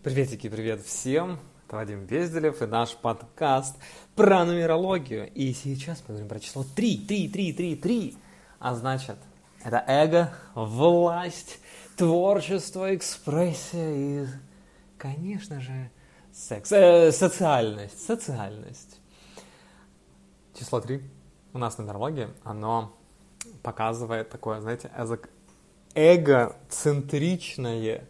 Приветики, привет всем! Это Вадим Безделев и наш подкаст про нумерологию. И сейчас мы говорим про число 3, 3, 3, 3, 3. А значит, это эго, власть, творчество, экспрессия и, конечно же, секс, э, социальность, социальность. Число 3 у нас в нумерологии, оно показывает такое, знаете, эгоцентричное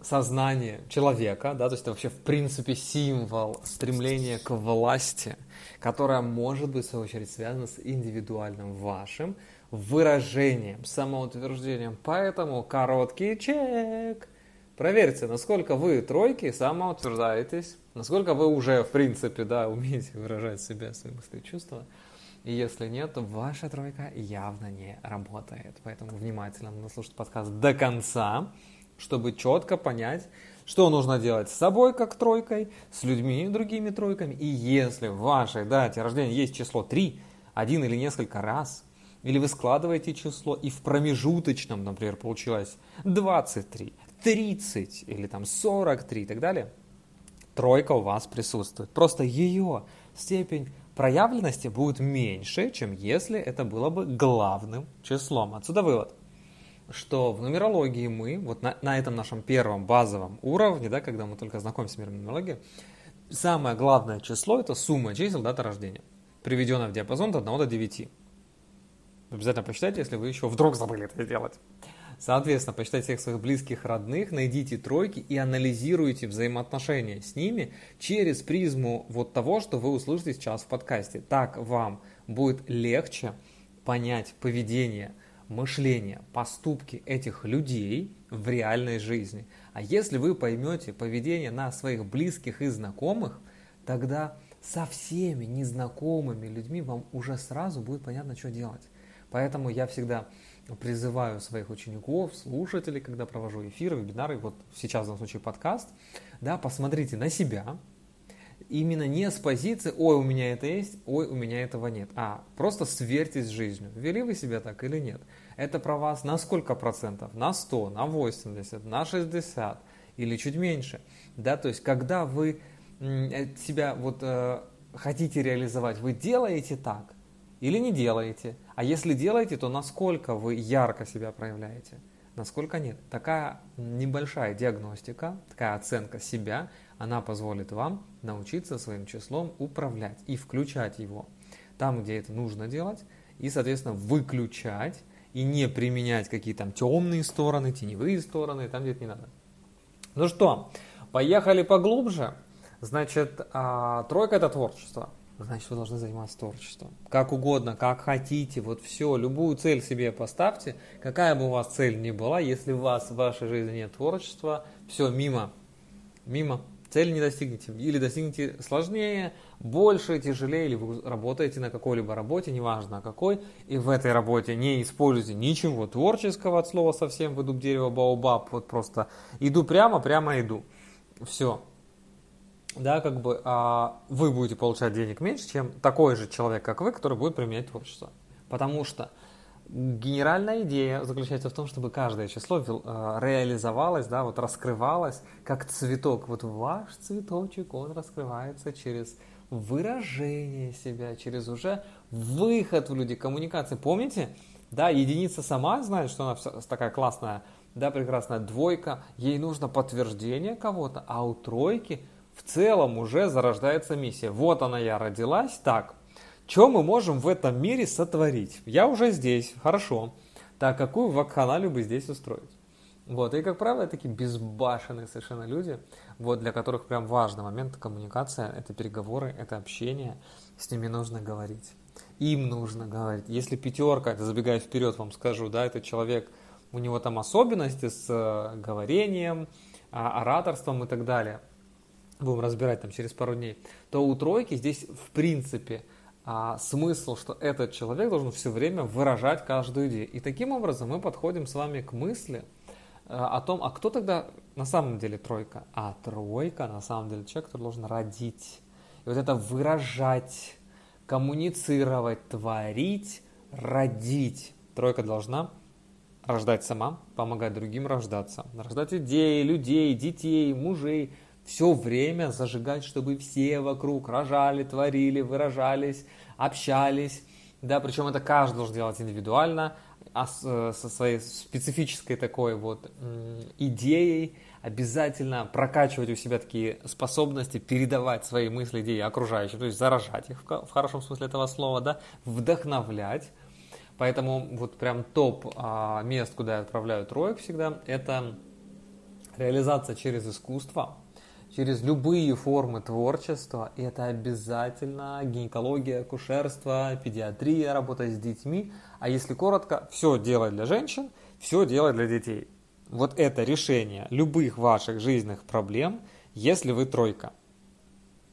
сознание человека, да, то есть это вообще в принципе символ стремления к власти, которое может быть в свою очередь связано с индивидуальным вашим выражением, самоутверждением. Поэтому короткий чек. Проверьте, насколько вы тройки самоутверждаетесь, насколько вы уже в принципе да, умеете выражать себя, свои мысли и чувства. И если нет, то ваша тройка явно не работает. Поэтому внимательно надо слушать подкаст до конца чтобы четко понять, что нужно делать с собой как тройкой, с людьми другими тройками. И если в вашей дате рождения есть число 3, один или несколько раз, или вы складываете число, и в промежуточном, например, получилось 23, 30 или там 43 и так далее, тройка у вас присутствует. Просто ее степень проявленности будет меньше, чем если это было бы главным числом. Отсюда вывод что в нумерологии мы, вот на, на этом нашем первом базовом уровне, да, когда мы только знакомимся с миром нумерологии, самое главное число – это сумма чисел даты рождения, приведенная в диапазон от 1 до 9. Обязательно посчитайте, если вы еще вдруг забыли это сделать. Соответственно, посчитайте всех своих близких, родных, найдите тройки и анализируйте взаимоотношения с ними через призму вот того, что вы услышите сейчас в подкасте. Так вам будет легче понять поведение – мышление, поступки этих людей в реальной жизни. А если вы поймете поведение на своих близких и знакомых, тогда со всеми незнакомыми людьми вам уже сразу будет понятно, что делать. Поэтому я всегда призываю своих учеников, слушателей, когда провожу эфиры, вебинары, вот сейчас в данном случае подкаст, да, посмотрите на себя, именно не с позиции «Ой, у меня это есть, ой, у меня этого нет», а просто сверьтесь с жизнью. Вели вы себя так или нет? Это про вас на сколько процентов? На 100, на 80, на 60 или чуть меньше. Да, то есть, когда вы э, себя вот э, хотите реализовать, вы делаете так или не делаете? А если делаете, то насколько вы ярко себя проявляете? Насколько нет? Такая небольшая диагностика, такая оценка себя, она позволит вам научиться своим числом управлять и включать его там, где это нужно делать, и, соответственно, выключать и не применять какие-то там темные стороны, теневые стороны, там, где это не надо. Ну что, поехали поглубже. Значит, а, тройка это творчество значит вы должны заниматься творчеством. Как угодно, как хотите, вот все, любую цель себе поставьте, какая бы у вас цель ни была, если у вас в вашей жизни нет творчества, все, мимо, мимо, цель не достигнете, или достигнете сложнее, больше, тяжелее, или вы работаете на какой-либо работе, неважно какой, и в этой работе не используйте ничего творческого от слова совсем, в дуб дерева баобаб, вот просто иду прямо, прямо иду, все, да, как бы а, вы будете получать денег меньше, чем такой же человек, как вы, который будет применять творчество. Потому что генеральная идея заключается в том, чтобы каждое число а, реализовалось, да, вот раскрывалось, как цветок. Вот ваш цветочек, он раскрывается через выражение себя, через уже выход в люди, коммуникации. Помните? Да, единица сама знает, что она такая классная, да, прекрасная двойка, ей нужно подтверждение кого-то, а у тройки – в целом уже зарождается миссия. Вот она я родилась, так, что мы можем в этом мире сотворить? Я уже здесь, хорошо. Так, какую вакханалию бы здесь устроить? Вот, и, как правило, такие безбашенные совершенно люди, вот, для которых прям важный момент коммуникация, это переговоры, это общение, с ними нужно говорить. Им нужно говорить. Если пятерка, это забегая вперед вам скажу, да, этот человек, у него там особенности с э, говорением, а, ораторством и так далее – будем разбирать там через пару дней, то у тройки здесь в принципе а, смысл, что этот человек должен все время выражать каждую идею. И таким образом мы подходим с вами к мысли а, о том, а кто тогда на самом деле тройка? А тройка на самом деле человек, который должен родить. И вот это выражать, коммуницировать, творить, родить. Тройка должна рождать сама, помогать другим рождаться, рождать идеи, людей, детей, мужей, все время зажигать, чтобы все вокруг рожали, творили, выражались, общались, да, причем это каждый должен делать индивидуально, а со своей специфической такой вот идеей, обязательно прокачивать у себя такие способности, передавать свои мысли, идеи окружающим, то есть заражать их в хорошем смысле этого слова, да, вдохновлять. Поэтому вот прям топ а, мест, куда я отправляю троек всегда, это реализация через искусство, через любые формы творчества. И это обязательно гинекология, акушерство, педиатрия, работа с детьми. А если коротко, все делать для женщин, все делать для детей. Вот это решение любых ваших жизненных проблем, если вы тройка.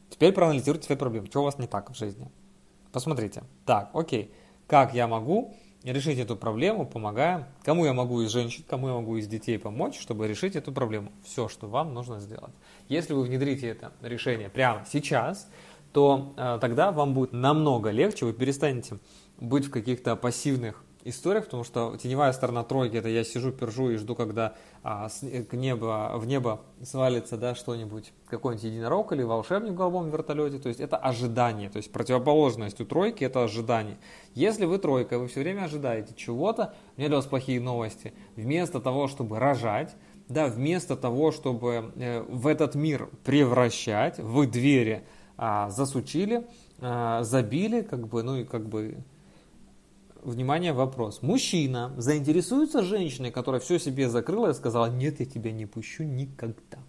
Теперь проанализируйте свои проблемы. Что у вас не так в жизни? Посмотрите. Так, окей. Как я могу решить эту проблему, помогая? Кому я могу из женщин, кому я могу из детей помочь, чтобы решить эту проблему? Все, что вам нужно сделать. Если вы внедрите это решение прямо сейчас, то э, тогда вам будет намного легче, вы перестанете быть в каких-то пассивных историях, потому что теневая сторона тройки это я сижу, пержу и жду, когда а, с, к небо, в небо свалится да, что-нибудь, какой-нибудь единорог или волшебник в голубом вертолете. То есть это ожидание, то есть противоположность у тройки это ожидание. Если вы тройка, вы все время ожидаете чего-то, у меня для вас плохие новости. Вместо того, чтобы рожать, да, вместо того, чтобы э, в этот мир превращать, вы двери а, засучили, а, забили, как бы, ну и как бы внимание, вопрос. Мужчина заинтересуется женщиной, которая все себе закрыла и сказала, нет, я тебя не пущу никогда.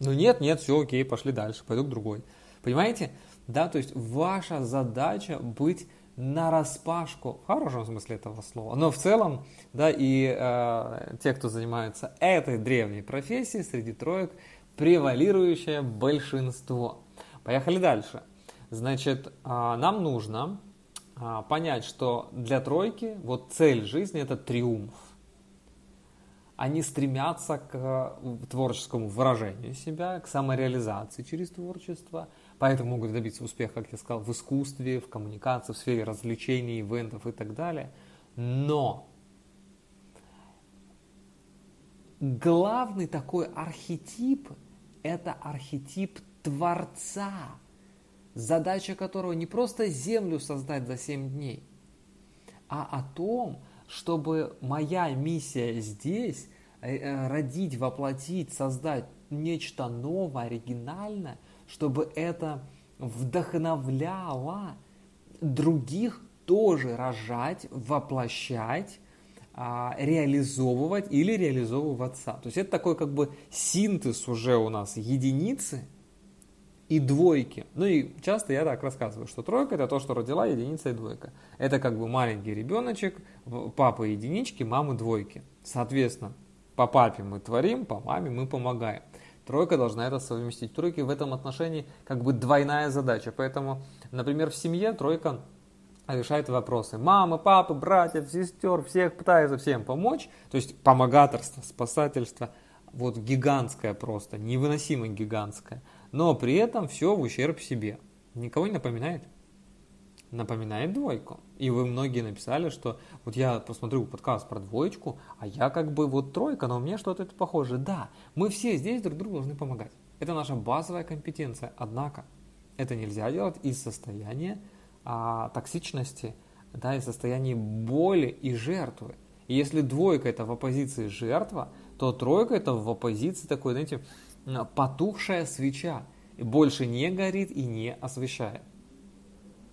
Ну нет, нет, все окей, пошли дальше, пойду к другой. Понимаете? Да, то есть ваша задача быть на распашку, в хорошем смысле этого слова, но в целом, да, и э, те, кто занимается этой древней профессией, среди троек, превалирующее большинство. Поехали дальше. Значит, э, нам нужно понять, что для тройки вот цель жизни это триумф. Они стремятся к творческому выражению себя, к самореализации через творчество, поэтому могут добиться успеха, как я сказал, в искусстве, в коммуникации, в сфере развлечений, ивентов и так далее. Но главный такой архетип – это архетип Творца – задача которого не просто землю создать за 7 дней, а о том, чтобы моя миссия здесь э, э, родить, воплотить, создать нечто новое, оригинальное, чтобы это вдохновляло других тоже рожать, воплощать, а, реализовывать или реализовываться. То есть это такой как бы синтез уже у нас единицы – и двойки. Ну и часто я так рассказываю, что тройка это то, что родила единица и двойка. Это как бы маленький ребеночек, папа единички, мамы двойки. Соответственно, по папе мы творим, по маме мы помогаем. Тройка должна это совместить. Тройки в этом отношении как бы двойная задача. Поэтому, например, в семье тройка решает вопросы. Мамы, папы, братьев, сестер, всех пытается всем помочь. То есть помогаторство, спасательство. Вот гигантское просто, невыносимо гигантское но при этом все в ущерб себе. Никого не напоминает? Напоминает двойку. И вы многие написали, что вот я посмотрю подкаст про двоечку, а я как бы вот тройка, но меня что-то это похоже. Да, мы все здесь друг другу должны помогать. Это наша базовая компетенция. Однако это нельзя делать из состояния а, токсичности, да, из состояния боли и жертвы. И если двойка это в оппозиции жертва, то тройка это в оппозиции такой, знаете, потухшая свеча и больше не горит и не освещает.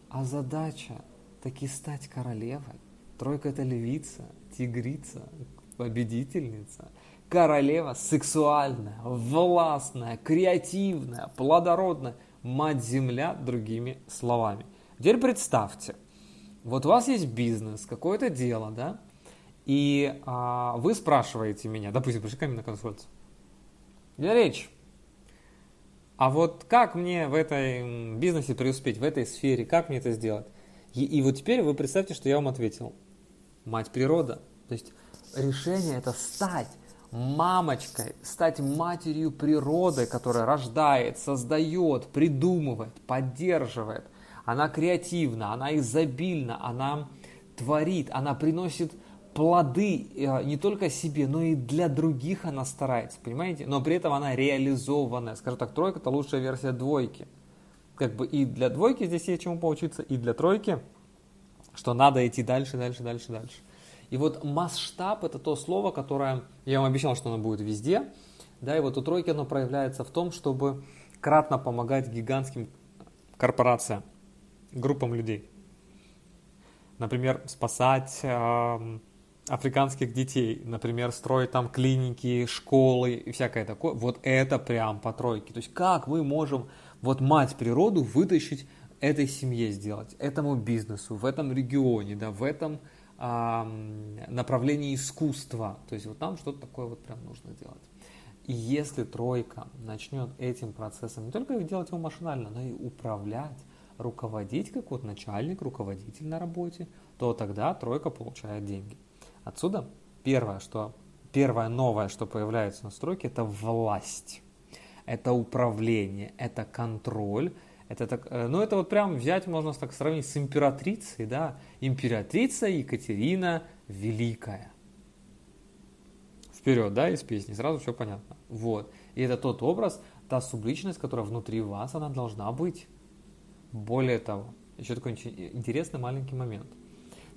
А задача таки стать королевой. Тройка это львица, тигрица, победительница. Королева сексуальная, властная, креативная, плодородная. Мать-земля, другими словами. Теперь представьте, вот у вас есть бизнес, какое-то дело, да, и а, вы спрашиваете меня, допустим, пришли ко мне на консультацию, для речи. А вот как мне в этой бизнесе преуспеть, в этой сфере, как мне это сделать? И, и вот теперь вы представьте, что я вам ответил. Мать природа. То есть решение это стать мамочкой, стать матерью природы, которая рождает, создает, придумывает, поддерживает. Она креативна, она изобильна, она творит, она приносит плоды э, не только себе, но и для других она старается, понимаете? Но при этом она реализованная. Скажем так, тройка это лучшая версия двойки. Как бы и для двойки здесь есть чему поучиться, и для тройки, что надо идти дальше, дальше, дальше, дальше. И вот масштаб это то слово, которое, я вам обещал, что оно будет везде, да, и вот у тройки оно проявляется в том, чтобы кратно помогать гигантским корпорациям, группам людей. Например, спасать э, африканских детей, например, строить там клиники, школы и всякое такое. Вот это прям по тройке. То есть как мы можем вот мать природу вытащить этой семье сделать, этому бизнесу, в этом регионе, да, в этом э, направлении искусства. То есть вот нам что-то такое вот прям нужно делать. И если тройка начнет этим процессом не только делать его машинально, но и управлять, руководить как вот начальник, руководитель на работе, то тогда тройка получает деньги. Отсюда первое, что первое новое, что появляется на стройке, это власть, это управление, это контроль, это так, э, ну это вот прям взять можно так сравнить с императрицей, да, императрица Екатерина Великая вперед, да, из песни, сразу все понятно. Вот. И это тот образ, та субличность, которая внутри вас, она должна быть. Более того, еще такой интересный маленький момент.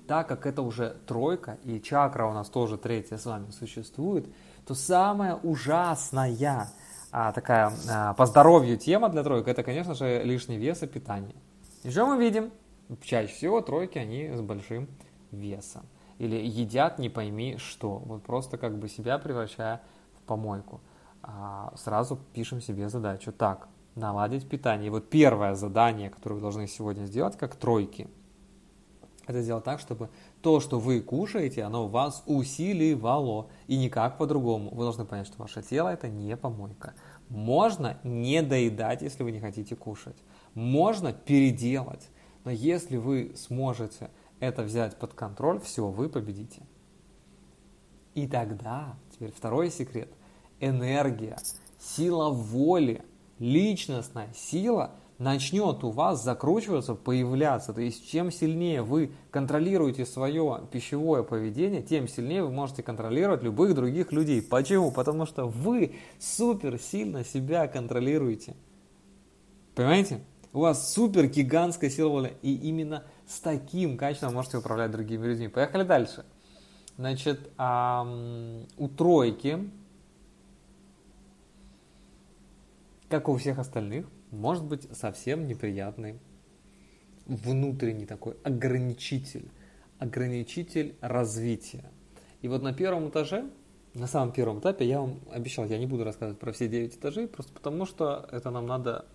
Так как это уже тройка, и чакра у нас тоже третья с вами существует, то самая ужасная а, такая а, по здоровью тема для троек, это, конечно же, лишний вес и питание. И что мы видим? Чаще всего тройки, они с большим весом или едят не пойми что, вот просто как бы себя превращая в помойку. А сразу пишем себе задачу. Так, наладить питание. И вот первое задание, которое вы должны сегодня сделать, как тройки, это сделать так, чтобы то, что вы кушаете, оно вас усиливало. И никак по-другому. Вы должны понять, что ваше тело это не помойка. Можно не доедать, если вы не хотите кушать. Можно переделать. Но если вы сможете это взять под контроль, все, вы победите. И тогда, теперь второй секрет, энергия, сила воли, личностная сила начнет у вас закручиваться, появляться. То есть чем сильнее вы контролируете свое пищевое поведение, тем сильнее вы можете контролировать любых других людей. Почему? Потому что вы супер сильно себя контролируете. Понимаете? У вас супер гигантская сила воли. И именно с таким качеством можете управлять другими людьми. Поехали дальше. Значит, у тройки, как у всех остальных, может быть совсем неприятный внутренний такой ограничитель, ограничитель развития. И вот на первом этаже, на самом первом этапе, я вам обещал, я не буду рассказывать про все 9 этажей, просто потому что это нам надо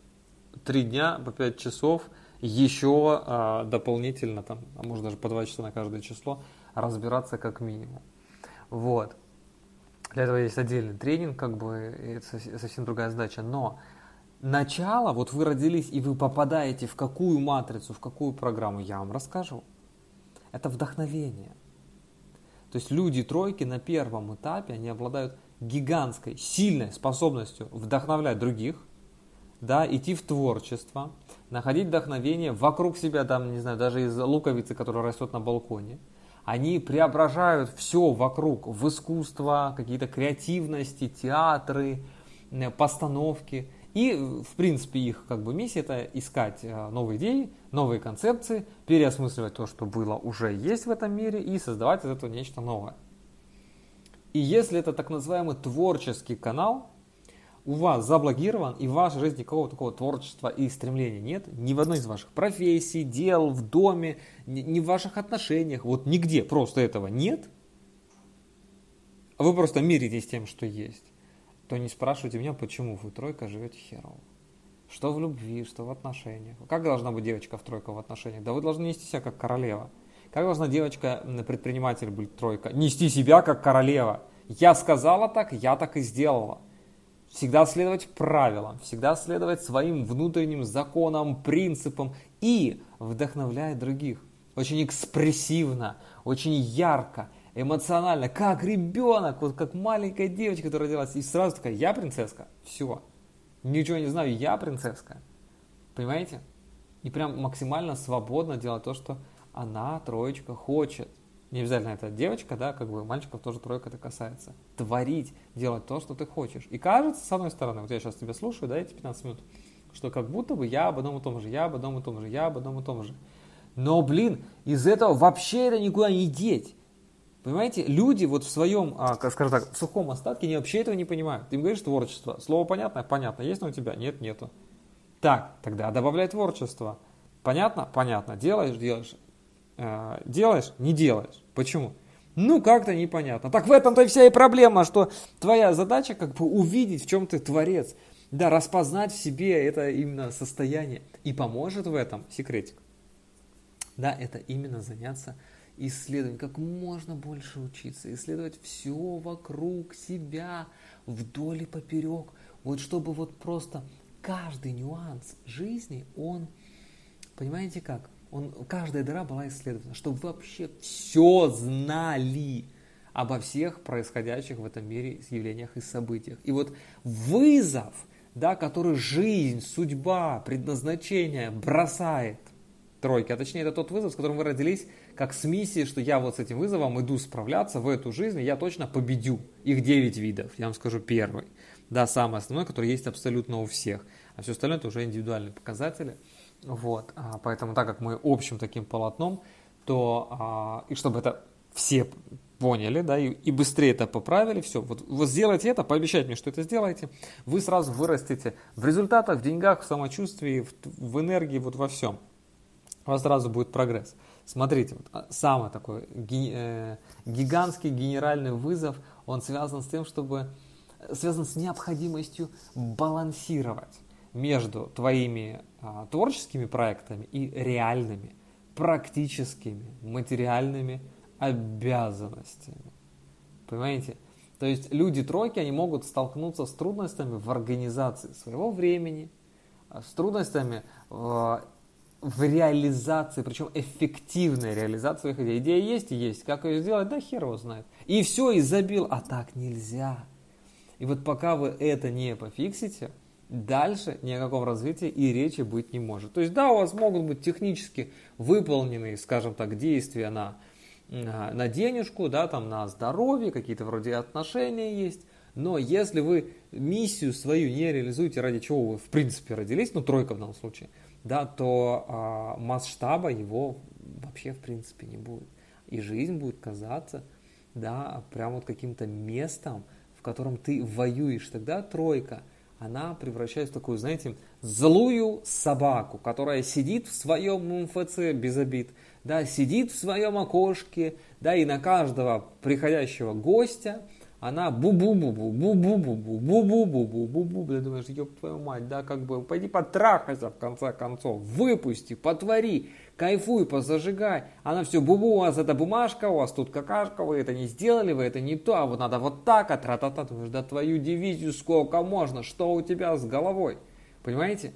3 дня по 5 часов – еще а, дополнительно, там, а может даже по 2 часа на каждое число, разбираться как минимум. Вот. Для этого есть отдельный тренинг, как бы, это совсем другая задача. Но начало, вот вы родились и вы попадаете в какую матрицу, в какую программу, я вам расскажу. Это вдохновение. То есть люди тройки на первом этапе, они обладают гигантской, сильной способностью вдохновлять других, да, идти в творчество, находить вдохновение вокруг себя, там, не знаю, даже из луковицы, которая растет на балконе. Они преображают все вокруг в искусство, какие-то креативности, театры, э, постановки. И, в принципе, их как бы миссия это искать э, новые идеи, новые концепции, переосмысливать то, что было уже есть в этом мире и создавать из этого нечто новое. И если это так называемый творческий канал, у вас заблокирован, и в вашей жизни никакого такого творчества и стремления нет, ни в одной из ваших профессий, дел, в доме, ни в ваших отношениях, вот нигде просто этого нет, а вы просто миритесь тем, что есть, то не спрашивайте меня, почему вы тройка живете херово. Что в любви, что в отношениях. Как должна быть девочка в тройка в отношениях? Да вы должны нести себя как королева. Как должна девочка, предприниматель быть тройка? Нести себя как королева. Я сказала так, я так и сделала всегда следовать правилам, всегда следовать своим внутренним законам, принципам и вдохновлять других. Очень экспрессивно, очень ярко, эмоционально, как ребенок, вот как маленькая девочка, которая родилась, и сразу такая, я принцесска, все, ничего не знаю, я принцесска, понимаете? И прям максимально свободно делать то, что она, троечка, хочет. Не обязательно это девочка, да, как бы мальчиков тоже тройка это касается. Творить, делать то, что ты хочешь. И кажется, с одной стороны, вот я сейчас тебя слушаю, да, эти 15 минут, что как будто бы я об одном и том же, я об одном и том же, я об одном и том же. Но, блин, из этого вообще это никуда не деть. Понимаете, люди вот в своем, а, скажем так, в сухом остатке, они вообще этого не понимают. Ты им говоришь творчество. Слово понятно? Понятно. Есть оно у тебя? Нет, нету. Так, тогда добавляй творчество. Понятно? Понятно. Делаешь, делаешь. Э, делаешь, не делаешь. Почему? Ну, как-то непонятно. Так в этом-то и вся и проблема, что твоя задача как бы увидеть, в чем ты творец. Да, распознать в себе это именно состояние. И поможет в этом секретик. Да, это именно заняться исследованием, как можно больше учиться, исследовать все вокруг себя, вдоль и поперек. Вот чтобы вот просто каждый нюанс жизни, он, понимаете как, он, каждая дыра была исследована, чтобы вообще все знали обо всех происходящих в этом мире явлениях и событиях. И вот вызов, да, который жизнь, судьба, предназначение бросает тройки, а точнее это тот вызов, с которым вы родились, как с миссией, что я вот с этим вызовом иду справляться в эту жизнь, и я точно победю. Их 9 видов, я вам скажу первый. Да, самый основной, который есть абсолютно у всех. А все остальное это уже индивидуальные показатели. Вот, а, поэтому так как мы общим таким полотном, то а, и чтобы это все поняли, да, и, и быстрее это поправили, все, вот, вот сделайте это, пообещайте мне, что это сделаете, вы сразу вырастете в результатах, в деньгах, в самочувствии, в, в энергии, вот во всем. У вас сразу будет прогресс. Смотрите, вот, а, самый такой э, гигантский генеральный вызов, он связан с тем, чтобы, связан с необходимостью балансировать между твоими а, творческими проектами и реальными, практическими, материальными обязанностями. Понимаете? То есть люди тройки, они могут столкнуться с трудностями в организации своего времени, а, с трудностями в, в реализации, причем эффективной реализации своих идей. Идея есть и есть, как ее сделать, да хер его знает. И все, и забил, а так нельзя. И вот пока вы это не пофиксите, дальше ни о каком развитии и речи быть не может. То есть да, у вас могут быть технически выполненные, скажем так, действия на, на денежку, да, там на здоровье, какие-то вроде отношения есть, но если вы миссию свою не реализуете, ради чего вы в принципе родились, ну тройка в данном случае, да, то а, масштаба его вообще в принципе не будет. И жизнь будет казаться, да, прям вот каким-то местом, в котором ты воюешь. Тогда тройка – она превращается в такую, знаете, злую собаку, которая сидит в своем МФЦ без обид, да, сидит в своем окошке, да, и на каждого приходящего гостя она бу-бу-бу-бу, бу-бу-бу-бу, бу-бу-бу-бу, бу Ты думаешь, ёб твою мать, да, как бы, пойди потрахайся в конце концов, выпусти, потвори, кайфуй, позажигай. Она все, бу-бу, у вас эта бумажка, у вас тут какашка, вы это не сделали, вы это не то, а вот надо вот так, а тра-та-та. Думаешь, да твою дивизию сколько можно, что у тебя с головой? Понимаете?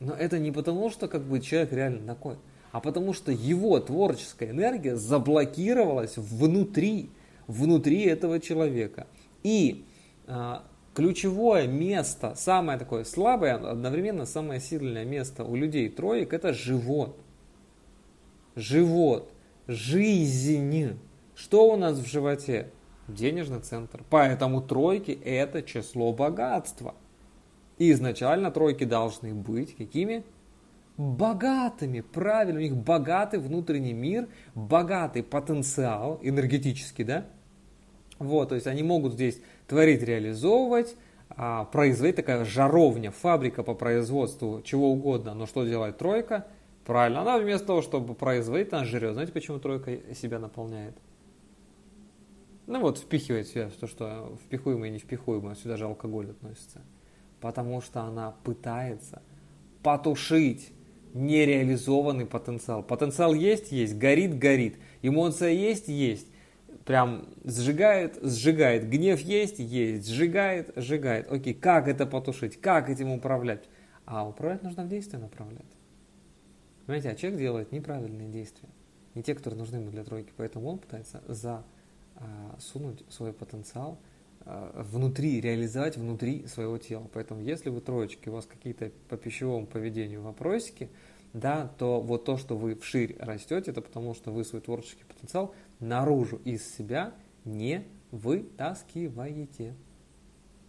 Но это не потому, что как бы человек реально такой, а потому что его творческая энергия заблокировалась внутри внутри этого человека. И а, ключевое место, самое такое слабое, одновременно самое сильное место у людей троек, это живот. Живот, жизнь. Что у нас в животе? Денежный центр. Поэтому тройки это число богатства. И изначально тройки должны быть какими? Богатыми, правильно, у них богатый внутренний мир, богатый потенциал энергетический, да? Вот, то есть они могут здесь творить, реализовывать, а, производить такая жаровня, фабрика по производству чего угодно. Но что делает тройка? Правильно, она вместо того, чтобы производить, она жрет. Знаете, почему тройка себя наполняет? Ну вот, впихивает себя то, что впихуемое и не впихуемое, сюда же алкоголь относится. Потому что она пытается потушить нереализованный потенциал. Потенциал есть, есть, горит, горит. Эмоция есть, есть. Прям сжигает, сжигает. Гнев есть, есть. Сжигает, сжигает. Окей, как это потушить? Как этим управлять? А управлять нужно в действие направлять. Понимаете, а человек делает неправильные действия. Не те, которые нужны ему для тройки. Поэтому он пытается засунуть свой потенциал а, внутри, реализовать внутри своего тела. Поэтому если вы троечки, у вас какие-то по пищевому поведению вопросики, да, то вот то, что вы вширь растете, это потому что вы свой творческий потенциал наружу из себя не вытаскиваете.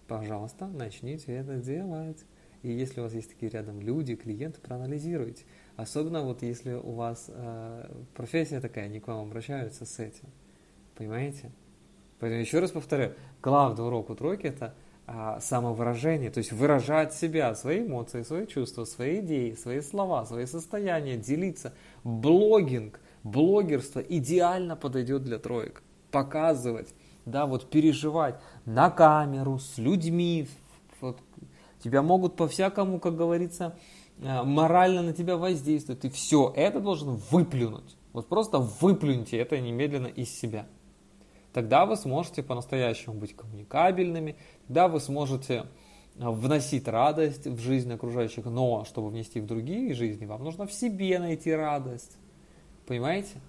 Пожалуйста, начните это делать. И если у вас есть такие рядом люди, клиенты, проанализируйте. Особенно вот если у вас э, профессия такая, они к вам обращаются с этим. Понимаете? Поэтому еще раз повторяю, главный урок у тройки это а, самовыражение, то есть выражать себя, свои эмоции, свои чувства, свои идеи, свои слова, свои состояния, делиться. Блогинг, блогерство идеально подойдет для троек. Показывать, да, вот переживать на камеру, с людьми. Вот, тебя могут по-всякому, как говорится, а, морально на тебя воздействовать. Ты все это должен выплюнуть. Вот просто выплюньте это немедленно из себя тогда вы сможете по-настоящему быть коммуникабельными, тогда вы сможете а, вносить радость в жизнь окружающих, но чтобы внести в другие жизни, вам нужно в себе найти радость. Понимаете?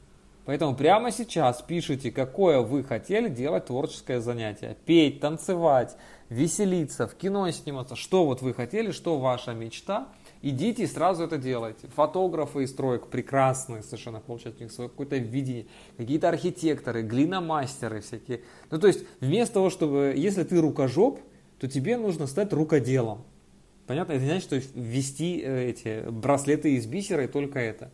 Поэтому прямо сейчас пишите, какое вы хотели делать творческое занятие. Петь, танцевать, веселиться, в кино сниматься. Что вот вы хотели, что ваша мечта – идите и сразу это делайте. Фотографы из строек прекрасные совершенно получают у них свое какое-то видение, какие-то архитекторы, глиномастеры всякие. Ну то есть вместо того, чтобы, если ты рукожоп, то тебе нужно стать рукоделом. Понятно? Это значит, что ввести э, эти браслеты из бисера и только это.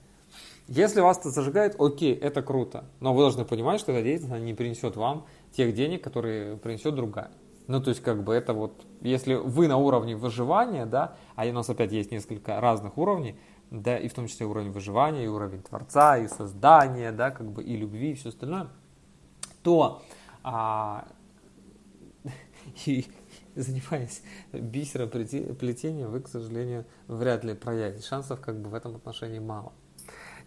Если вас это зажигает, окей, это круто. Но вы должны понимать, что эта деятельность не принесет вам тех денег, которые принесет другая. Ну, то есть, как бы это вот, если вы на уровне выживания, да, а у нас опять есть несколько разных уровней, да, и в том числе уровень выживания, и уровень Творца, и создания, да, как бы и любви, и все остальное, то а, и, занимаясь бисероплетением, вы, к сожалению, вряд ли проявите. Шансов как бы в этом отношении мало.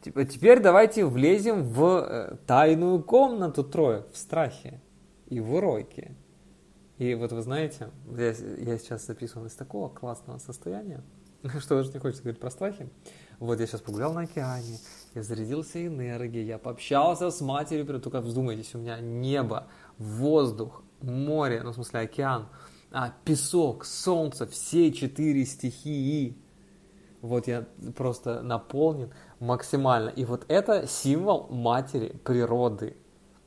Теперь давайте влезем в э, тайную комнату троек в страхе и в уроке. И вот вы знаете, я, я сейчас записываю из такого классного состояния, что даже не хочется говорить про страхи. Вот я сейчас погулял на океане, я зарядился энергией, я пообщался с матерью, только вздумайтесь, у меня небо, воздух, море, ну в смысле океан, а, песок, солнце, все четыре стихии. Вот я просто наполнен максимально. И вот это символ матери природы.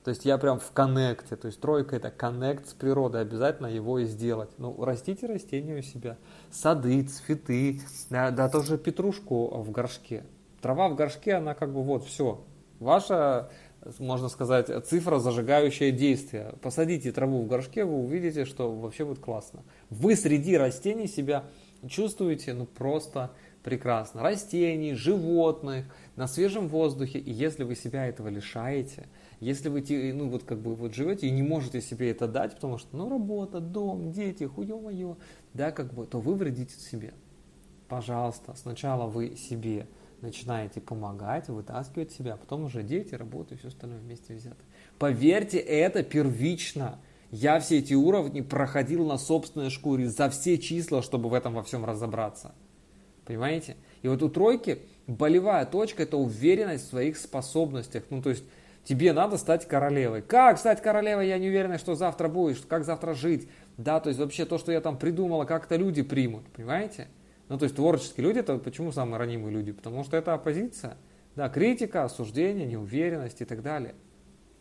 То есть я прям в коннекте, то есть тройка это коннект с природой, обязательно его и сделать. Ну, растите растения у себя, сады, цветы, да, да тоже петрушку в горшке. Трава в горшке, она как бы вот все. Ваша, можно сказать, цифра зажигающая действие. Посадите траву в горшке, вы увидите, что вообще будет классно. Вы среди растений себя чувствуете, ну просто прекрасно. Растений, животных, на свежем воздухе. И если вы себя этого лишаете, если вы ну, вот как бы вот живете и не можете себе это дать, потому что ну работа, дом, дети, хуё моё, да, как бы, то вы вредите себе. Пожалуйста, сначала вы себе начинаете помогать, вытаскивать себя, а потом уже дети, работа и все остальное вместе взято. Поверьте, это первично. Я все эти уровни проходил на собственной шкуре за все числа, чтобы в этом во всем разобраться. Понимаете? И вот у тройки болевая точка – это уверенность в своих способностях. Ну, то есть тебе надо стать королевой. Как стать королевой, я не уверен, что завтра будешь, как завтра жить. Да, то есть вообще то, что я там придумала, как-то люди примут, понимаете? Ну, то есть творческие люди, это почему самые ранимые люди? Потому что это оппозиция. Да, критика, осуждение, неуверенность и так далее.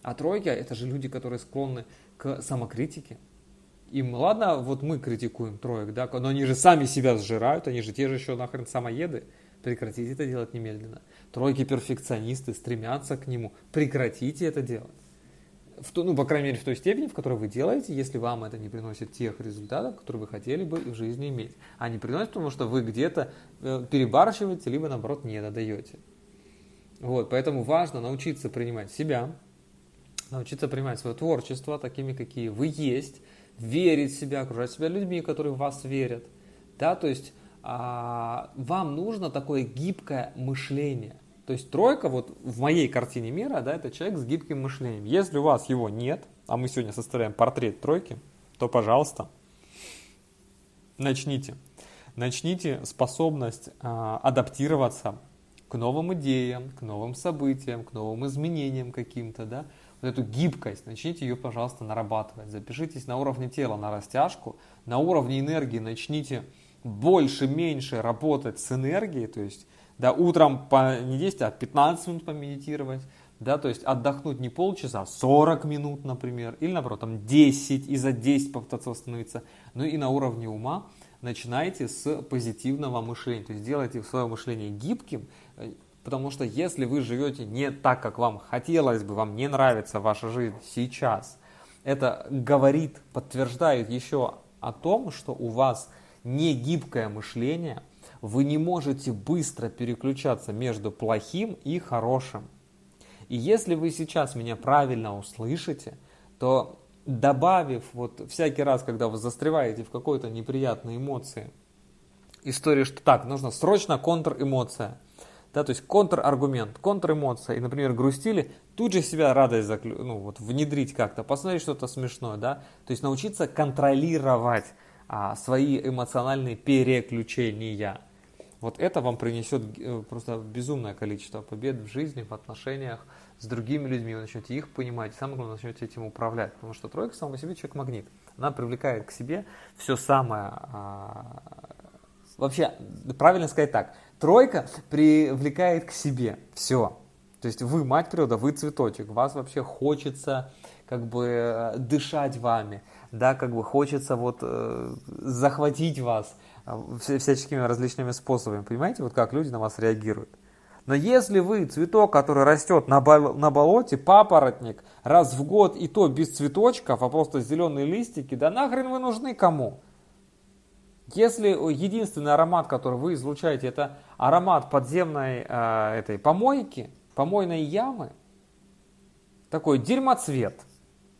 А тройки – это же люди, которые склонны к самокритике. Им, ладно, вот мы критикуем троек, да, но они же сами себя сжирают, они же те же еще нахрен самоеды. Прекратите это делать немедленно. Тройки перфекционисты стремятся к нему. Прекратите это делать. В то, ну, по крайней мере, в той степени, в которой вы делаете, если вам это не приносит тех результатов, которые вы хотели бы в жизни иметь. А не приносит, потому что вы где-то э, перебарщиваете, либо, наоборот, не додаете. Вот, поэтому важно научиться принимать себя, научиться принимать свое творчество такими, какие вы есть, верить в себя, окружать себя людьми, которые в вас верят. Да, то есть вам нужно такое гибкое мышление. То есть тройка, вот в моей картине мира, да, это человек с гибким мышлением. Если у вас его нет, а мы сегодня составляем портрет тройки, то, пожалуйста, начните. Начните способность а, адаптироваться к новым идеям, к новым событиям, к новым изменениям каким-то, да. Вот эту гибкость, начните ее, пожалуйста, нарабатывать. Запишитесь на уровне тела на растяжку, на уровне энергии начните больше-меньше работать с энергией, то есть да, утром по, не 10, а 15 минут помедитировать, да, то есть отдохнуть не полчаса, а 40 минут, например, или наоборот, там 10 и за 10 попытаться восстановиться, ну и на уровне ума начинайте с позитивного мышления, то есть делайте свое мышление гибким, э, потому что если вы живете не так, как вам хотелось бы, вам не нравится ваша жизнь сейчас, это говорит, подтверждает еще о том, что у вас не гибкое мышление, вы не можете быстро переключаться между плохим и хорошим. И если вы сейчас меня правильно услышите, то добавив вот всякий раз, когда вы застреваете в какой-то неприятной эмоции, историю, что так, нужно срочно контр-эмоция, да, то есть контраргумент, контр-эмоция, и, например, грустили, тут же себя радость заклю, ну, вот, внедрить как-то, посмотреть что-то смешное, да, то есть научиться контролировать а, свои эмоциональные переключения. Вот это вам принесет э, просто безумное количество побед в жизни, в отношениях с другими людьми. Вы начнете их понимать, и самое главное, начнете этим управлять. Потому что тройка сама по себе человек-магнит. Она привлекает к себе все самое... А, вообще, правильно сказать так. Тройка привлекает к себе все. То есть вы мать природа, вы цветочек. Вас вообще хочется как бы э, дышать вами. Да, как бы хочется вот э, захватить вас а, всяческими различными способами. Понимаете, вот как люди на вас реагируют. Но если вы цветок, который растет на, бол- на болоте, папоротник, раз в год и то без цветочков, а просто зеленые листики, да нахрен вы нужны кому? Если единственный аромат, который вы излучаете, это аромат подземной э, этой помойки, помойной ямы, такой дерьмоцвет.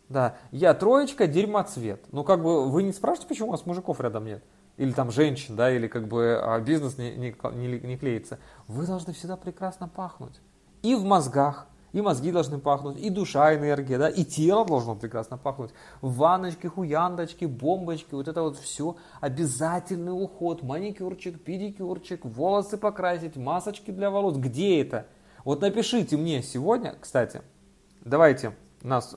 Да, я троечка, дерьмоцвет. Ну, как бы, вы не спрашиваете, почему у вас мужиков рядом нет? или там женщин, да, или как бы а, бизнес не, не, не, не клеится, вы должны всегда прекрасно пахнуть. И в мозгах, и мозги должны пахнуть, и душа, энергия, да, и тело должно прекрасно пахнуть. Ванночки, хуяндочки, бомбочки, вот это вот все, обязательный уход, маникюрчик, педикюрчик, волосы покрасить, масочки для волос. Где это? Вот напишите мне сегодня, кстати, давайте, нас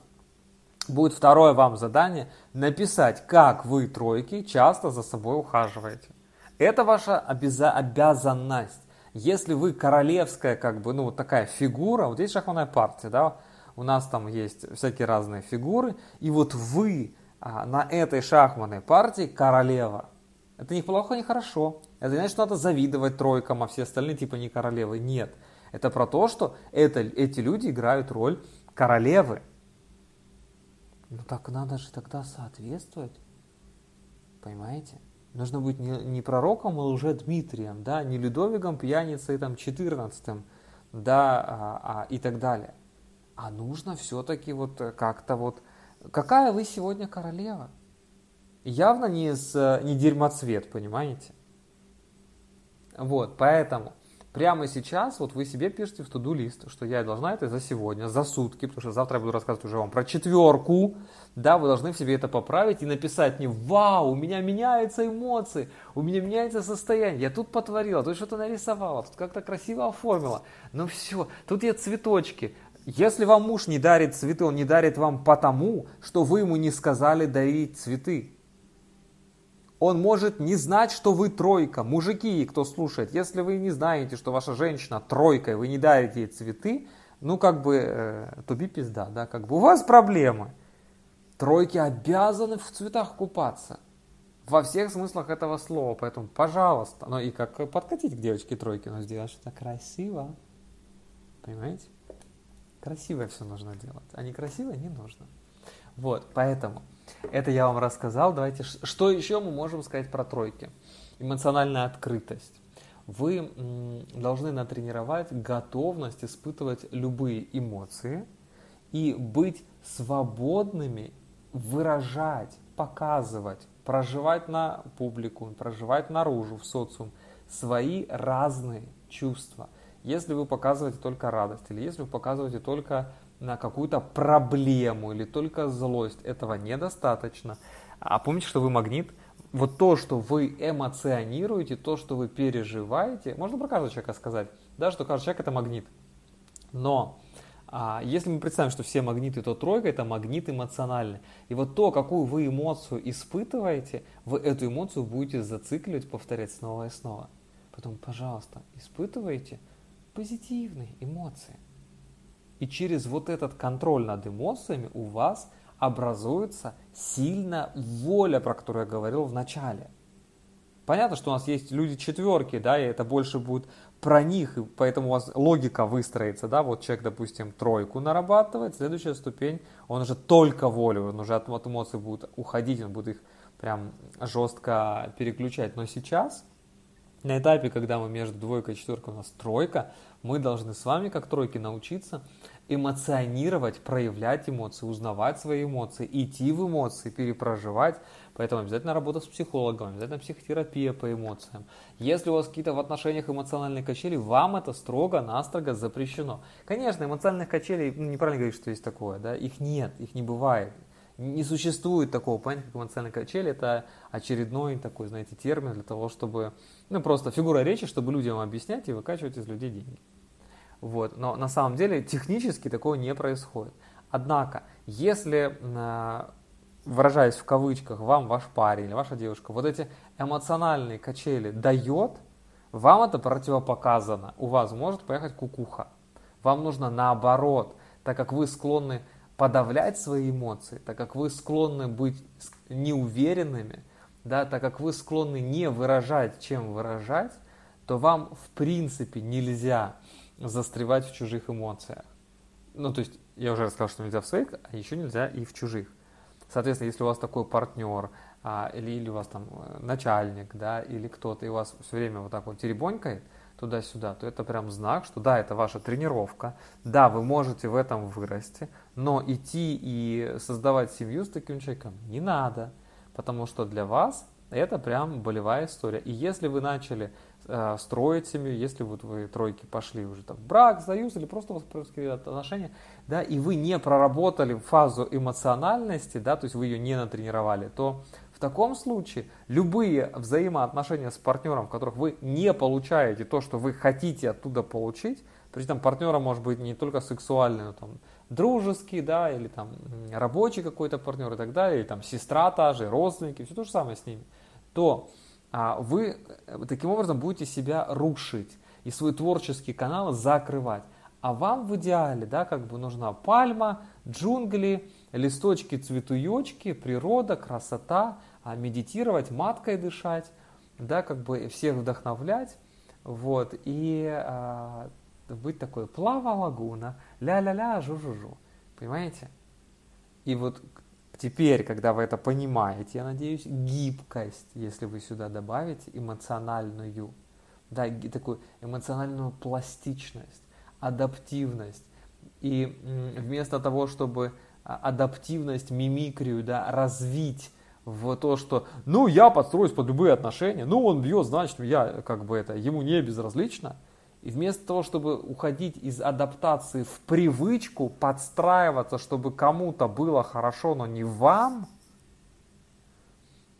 будет второе вам задание написать, как вы, тройки, часто за собой ухаживаете. Это ваша обяза- обязанность. Если вы королевская, как бы, ну, вот такая фигура, вот есть шахматная партия, да, у нас там есть всякие разные фигуры, и вот вы а, на этой шахматной партии королева. Это не плохо, не хорошо. Это не значит, что надо завидовать тройкам, а все остальные типа не королевы. Нет. Это про то, что это, эти люди играют роль королевы. Ну так надо же тогда соответствовать. Понимаете? Нужно быть не, не пророком, а уже Дмитрием, да, не Людовиком, пьяницей там 14 да, а, а, и так далее. А нужно все-таки вот как-то вот, какая вы сегодня королева? Явно не, с, не дерьмоцвет, понимаете? Вот, поэтому прямо сейчас вот вы себе пишете в туду лист, что я должна это за сегодня, за сутки, потому что завтра я буду рассказывать уже вам про четверку, да, вы должны в себе это поправить и написать не «Вау, у меня меняются эмоции, у меня меняется состояние, я тут потворила, тут что-то нарисовала, тут как-то красиво оформила, ну все, тут я цветочки». Если вам муж не дарит цветы, он не дарит вам потому, что вы ему не сказали дарить цветы. Он может не знать, что вы тройка. Мужики, кто слушает, если вы не знаете, что ваша женщина тройка, и вы не дарите ей цветы, ну как бы э, туби пизда, да, как бы у вас проблемы. Тройки обязаны в цветах купаться. Во всех смыслах этого слова. Поэтому, пожалуйста, ну и как подкатить к девочке тройке, но сделать что-то красиво. Понимаете? Красивое все нужно делать, а некрасивое не нужно. Вот, поэтому это я вам рассказал. Давайте, что еще мы можем сказать про тройки? Эмоциональная открытость. Вы должны натренировать готовность испытывать любые эмоции и быть свободными выражать, показывать, проживать на публику, проживать наружу, в социум свои разные чувства. Если вы показываете только радость, или если вы показываете только на какую-то проблему или только злость. Этого недостаточно. А помните, что вы магнит? Вот то, что вы эмоционируете, то, что вы переживаете, можно про каждого человека сказать, да, что каждый человек это магнит. Но а, если мы представим, что все магниты, то тройка это магнит эмоциональный. И вот то, какую вы эмоцию испытываете, вы эту эмоцию будете зацикливать, повторять снова и снова. Потом, пожалуйста, испытывайте позитивные эмоции. И через вот этот контроль над эмоциями у вас образуется сильная воля, про которую я говорил в начале. Понятно, что у нас есть люди четверки, да, и это больше будет про них, и поэтому у вас логика выстроится, да, вот человек, допустим, тройку нарабатывает, следующая ступень, он уже только волю, он уже от, от эмоций будет уходить, он будет их прям жестко переключать. Но сейчас, на этапе, когда мы между двойкой и четверкой у нас тройка, мы должны с вами, как тройки, научиться эмоционировать, проявлять эмоции, узнавать свои эмоции, идти в эмоции, перепроживать. Поэтому обязательно работа с психологом, обязательно психотерапия по эмоциям. Если у вас какие-то в отношениях эмоциональные качели, вам это строго-настрого запрещено. Конечно, эмоциональных качелей, ну, неправильно говорить, что есть такое, да, их нет, их не бывает. Не существует такого понятия, как эмоциональная качели. Это очередной такой, знаете, термин для того, чтобы, ну, просто фигура речи, чтобы людям объяснять и выкачивать из людей деньги. Вот. Но на самом деле технически такого не происходит. Однако, если, а, выражаясь в кавычках, вам ваш парень или ваша девушка вот эти эмоциональные качели дает, вам это противопоказано. У вас может поехать кукуха. Вам нужно наоборот, так как вы склонны подавлять свои эмоции, так как вы склонны быть неуверенными, да, так как вы склонны не выражать, чем выражать, то вам в принципе нельзя застревать в чужих эмоциях. Ну, то есть, я уже рассказал, что нельзя в своих, а еще нельзя и в чужих. Соответственно, если у вас такой партнер, а, или, или у вас там э, начальник, да, или кто-то, и у вас все время вот так вот теребонькает туда-сюда, то это прям знак, что да, это ваша тренировка, да, вы можете в этом вырасти, но идти и создавать семью с таким человеком не надо, потому что для вас это прям болевая история. И если вы начали э, строить семью, если вот вы тройки пошли уже там в брак, союз или просто у вас отношения, да, и вы не проработали фазу эмоциональности, да, то есть вы ее не натренировали, то в таком случае любые взаимоотношения с партнером, в которых вы не получаете то, что вы хотите оттуда получить, причем партнера может быть не только сексуальный, но там дружеский, да, или там рабочий какой-то партнер и так далее, или там сестра та же, родственники, все то же самое с ними, то а, вы э, таким образом будете себя рушить и свой творческий канал закрывать. А вам в идеале, да, как бы нужна пальма, джунгли, листочки, цветуечки, природа, красота, а медитировать, маткой дышать, да, как бы всех вдохновлять, вот, и а, быть такой плава лагуна, ля-ля-ля, жу-жу-жу, понимаете? И вот теперь, когда вы это понимаете, я надеюсь, гибкость, если вы сюда добавите эмоциональную, да, такую эмоциональную пластичность, адаптивность, и вместо того, чтобы а, адаптивность, мимикрию, да, развить в то, что, ну, я подстроюсь под любые отношения, ну, он бьет, значит, я, как бы это, ему не безразлично. И вместо того, чтобы уходить из адаптации в привычку, подстраиваться, чтобы кому-то было хорошо, но не вам,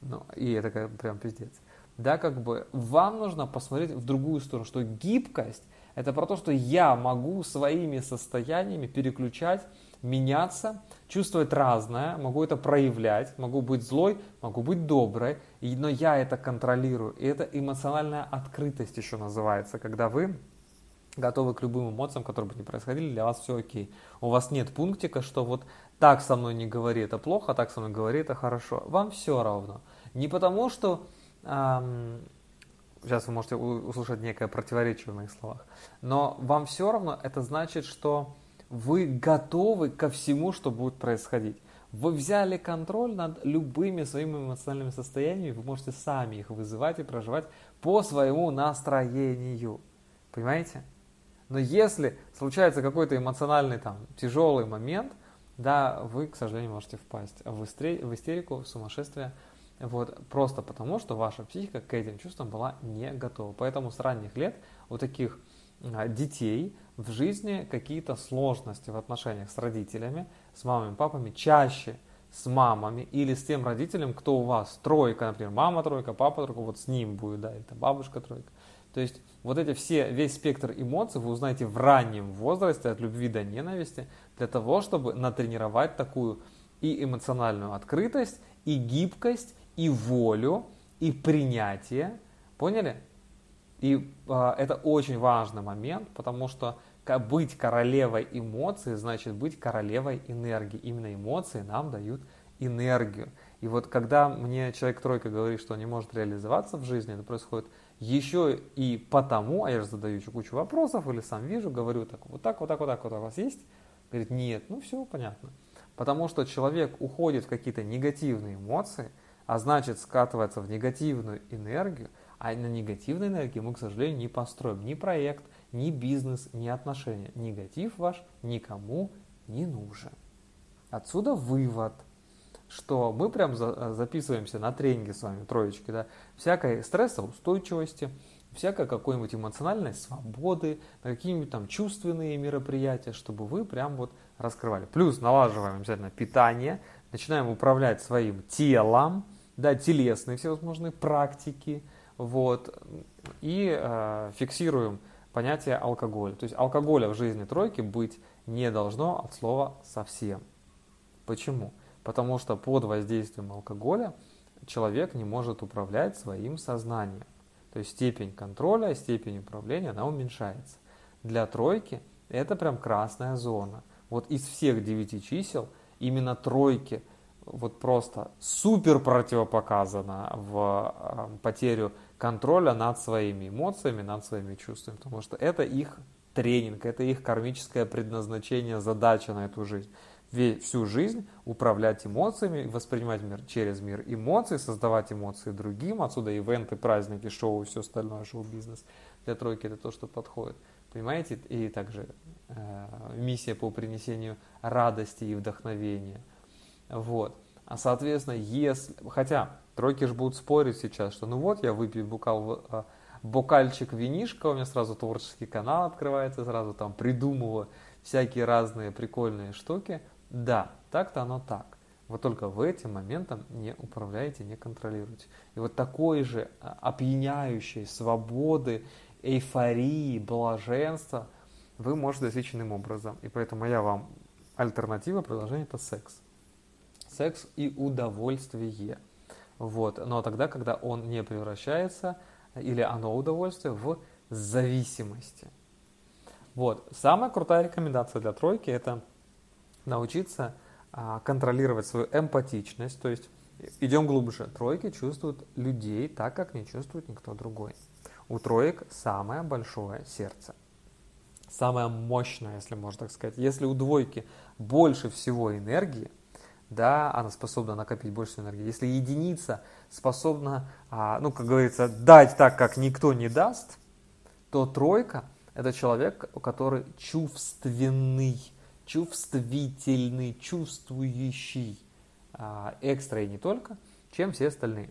ну, и это как, прям пиздец, да, как бы вам нужно посмотреть в другую сторону, что гибкость – это про то, что я могу своими состояниями переключать меняться, чувствовать разное, могу это проявлять, могу быть злой, могу быть доброй, но я это контролирую. И это эмоциональная открытость еще называется, когда вы готовы к любым эмоциям, которые бы ни происходили, для вас все окей. У вас нет пунктика, что вот так со мной не говори, это плохо, так со мной говори, это хорошо. Вам все равно. Не потому, что эм, сейчас вы можете услышать некое противоречие в моих словах, но вам все равно, это значит, что вы готовы ко всему, что будет происходить. Вы взяли контроль над любыми своими эмоциональными состояниями, вы можете сами их вызывать и проживать по своему настроению. Понимаете? Но если случается какой-то эмоциональный там тяжелый момент, да, вы, к сожалению, можете впасть в, истерику, в сумасшествие, вот, просто потому, что ваша психика к этим чувствам была не готова. Поэтому с ранних лет у таких детей в жизни какие-то сложности в отношениях с родителями, с мамами, папами, чаще с мамами или с тем родителем, кто у вас тройка, например, мама тройка, папа тройка, вот с ним будет, да, это бабушка тройка. То есть вот эти все, весь спектр эмоций вы узнаете в раннем возрасте, от любви до ненависти, для того, чтобы натренировать такую и эмоциональную открытость, и гибкость, и волю, и принятие. Поняли? И э, это очень важный момент, потому что быть королевой эмоций значит быть королевой энергии. Именно эмоции нам дают энергию. И вот когда мне человек тройка говорит, что он не может реализоваться в жизни, это происходит еще и потому, а я же задаю кучу вопросов или сам вижу, говорю так, вот так, вот так, вот так, вот у вас есть? Говорит, нет, ну все, понятно. Потому что человек уходит в какие-то негативные эмоции, а значит скатывается в негативную энергию, а на негативной энергии мы, к сожалению, не построим ни проект, ни бизнес, ни отношения. Негатив ваш никому не нужен. Отсюда вывод – что мы прям за, записываемся на тренинге с вами, троечки, да, всякой стрессоустойчивости, всякой какой-нибудь эмоциональной свободы, на какие-нибудь там чувственные мероприятия, чтобы вы прям вот раскрывали. Плюс налаживаем обязательно питание, начинаем управлять своим телом, да, телесные всевозможные практики, вот, и э, фиксируем понятие алкоголя. То есть алкоголя в жизни тройки быть не должно от слова совсем. Почему? Потому что под воздействием алкоголя человек не может управлять своим сознанием. То есть степень контроля, степень управления, она уменьшается. Для тройки это прям красная зона. Вот из всех девяти чисел именно тройки вот просто супер противопоказано в э, потерю контроля над своими эмоциями, над своими чувствами, потому что это их тренинг, это их кармическое предназначение, задача на эту жизнь всю жизнь управлять эмоциями, воспринимать мир через мир эмоций, создавать эмоции другим. Отсюда ивенты, праздники, шоу и все остальное, шоу-бизнес. Для тройки это то, что подходит. Понимаете? И также э, миссия по принесению радости и вдохновения. Вот. А соответственно, если... Хотя тройки же будут спорить сейчас, что ну вот я выпью бокал, э, бокальчик винишка, у меня сразу творческий канал открывается, сразу там придумываю всякие разные прикольные штуки. Да, так-то оно так. Вот только вы этим моментом не управляете, не контролируете. И вот такой же а, опьяняющей свободы, эйфории, блаженства вы можете достичь иным образом. И поэтому я вам альтернатива предложения это секс. Секс и удовольствие. Вот. Но тогда, когда он не превращается, или оно удовольствие, в зависимости. Вот. Самая крутая рекомендация для тройки – это научиться а, контролировать свою эмпатичность, то есть идем глубже. Тройки чувствуют людей так, как не чувствует никто другой. У троек самое большое сердце. Самое мощное, если можно так сказать. Если у двойки больше всего энергии, да, она способна накопить больше энергии. Если единица способна, а, ну, как говорится, дать так, как никто не даст, то тройка – это человек, который чувственный чувствительный, чувствующий, а, экстра и не только, чем все остальные.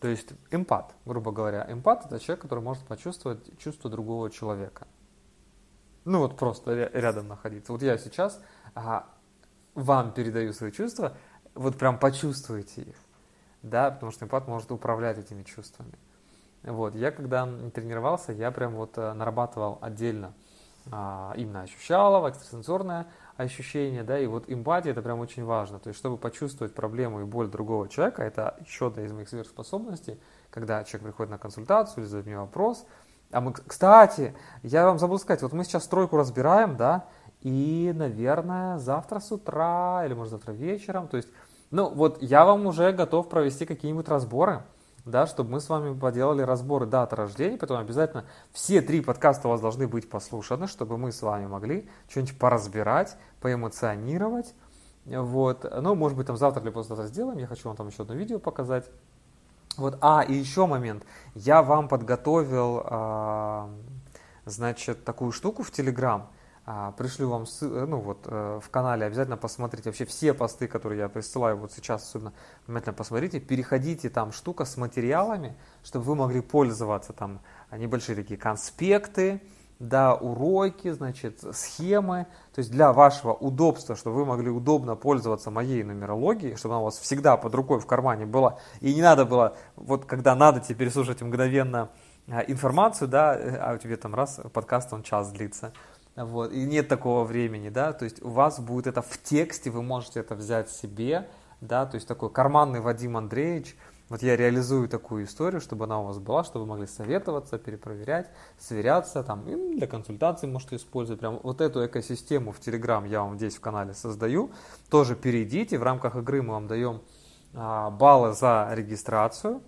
То есть эмпат, грубо говоря. Эмпат – это человек, который может почувствовать чувство другого человека. Ну вот просто рядом находиться. Вот я сейчас а, вам передаю свои чувства, вот прям почувствуйте их. Да, потому что эмпат может управлять этими чувствами. Вот, я когда тренировался, я прям вот э, нарабатывал отдельно а, именно ощущалово, экстрасенсорное ощущение, да, и вот эмпатия это прям очень важно, то есть чтобы почувствовать проблему и боль другого человека, это еще одна из моих сверхспособностей, когда человек приходит на консультацию или задает мне вопрос, а мы, кстати, я вам забыл сказать, вот мы сейчас стройку разбираем, да, и, наверное, завтра с утра или, может, завтра вечером, то есть, ну, вот я вам уже готов провести какие-нибудь разборы, да, чтобы мы с вами поделали разборы дат рождения, поэтому обязательно все три подкаста у вас должны быть послушаны, чтобы мы с вами могли что-нибудь поразбирать, поэмоционировать, вот, ну, может быть, там завтра или послезавтра сделаем, я хочу вам там еще одно видео показать, вот, а, и еще момент, я вам подготовил, а, значит, такую штуку в Телеграм, пришлю вам ссылку, ну вот э, в канале обязательно посмотрите вообще все посты, которые я присылаю вот сейчас, особенно внимательно посмотрите, переходите там штука с материалами, чтобы вы могли пользоваться там. А, небольшие такие конспекты, да, уроки, значит, схемы, то есть для вашего удобства, чтобы вы могли удобно пользоваться моей нумерологией, чтобы она у вас всегда под рукой в кармане была, и не надо было, вот когда надо теперь слушать мгновенно а, информацию, да, э, а у тебя там раз подкаст, он час длится, вот, и нет такого времени, да, то есть у вас будет это в тексте, вы можете это взять себе, да, то есть такой карманный Вадим Андреевич, Вот я реализую такую историю, чтобы она у вас была, чтобы вы могли советоваться, перепроверять, сверяться, там, и для консультаций можете использовать. Прям вот эту экосистему в Telegram я вам здесь в канале создаю. Тоже перейдите, в рамках игры мы вам даем а, баллы за регистрацию.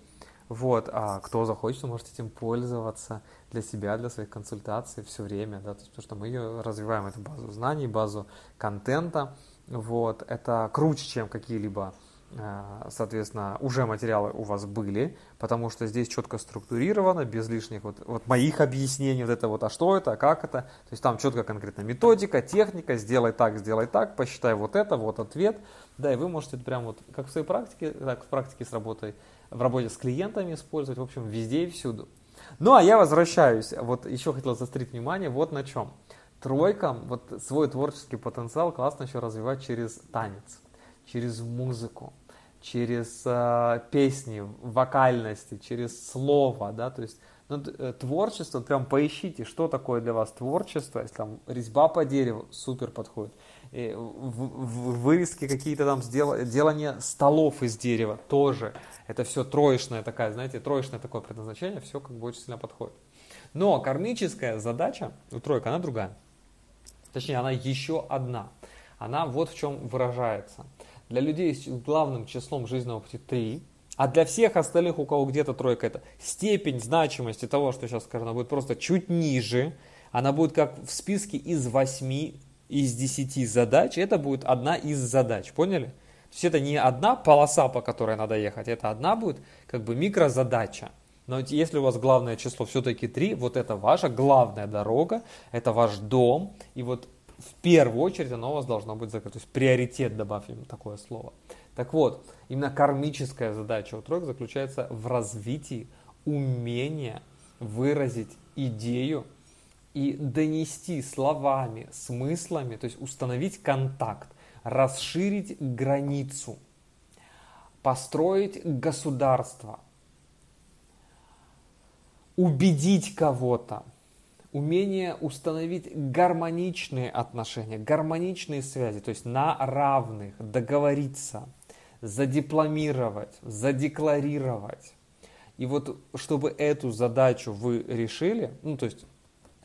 Вот, а кто захочет, можете этим пользоваться для себя, для своих консультаций все время, да, то есть, потому что мы ее развиваем, эту базу знаний, базу контента, вот, это круче, чем какие-либо Э, соответственно, уже материалы у вас были, потому что здесь четко структурировано, без лишних вот, вот моих объяснений, вот это вот, а что это, а как это, то есть там четко конкретно методика, техника, сделай так, сделай так, посчитай вот это, вот ответ, да, и вы можете прям вот, как в своей практике, так в практике с работой, в работе с клиентами использовать, в общем, везде и всюду. Ну, а я возвращаюсь, вот еще хотел заострить внимание вот на чем. Тройкам вот свой творческий потенциал классно еще развивать через танец через музыку, через э, песни, вокальности, через слово, да, то есть ну, э, творчество, прям поищите, что такое для вас творчество, если там резьба по дереву, супер подходит, вырезки какие-то там, делание столов из дерева, тоже, это все троечное такая, знаете, троечное такое предназначение, все как бы очень сильно подходит. Но кармическая задача у тройка, она другая. Точнее, она еще одна. Она вот в чем выражается – для людей с главным числом жизненного пути 3, а для всех остальных, у кого где-то тройка, это степень значимости того, что сейчас скажу, она будет просто чуть ниже, она будет как в списке из 8, из 10 задач, это будет одна из задач, поняли? То есть это не одна полоса, по которой надо ехать, это одна будет как бы микрозадача. Но если у вас главное число все-таки 3, вот это ваша главная дорога, это ваш дом, и вот в первую очередь оно у вас должно быть закрыто. То есть приоритет, добавим такое слово. Так вот, именно кармическая задача у троек заключается в развитии умения выразить идею и донести словами, смыслами, то есть установить контакт, расширить границу, построить государство, убедить кого-то – умение установить гармоничные отношения, гармоничные связи, то есть на равных, договориться, задипломировать, задекларировать. И вот чтобы эту задачу вы решили, ну то есть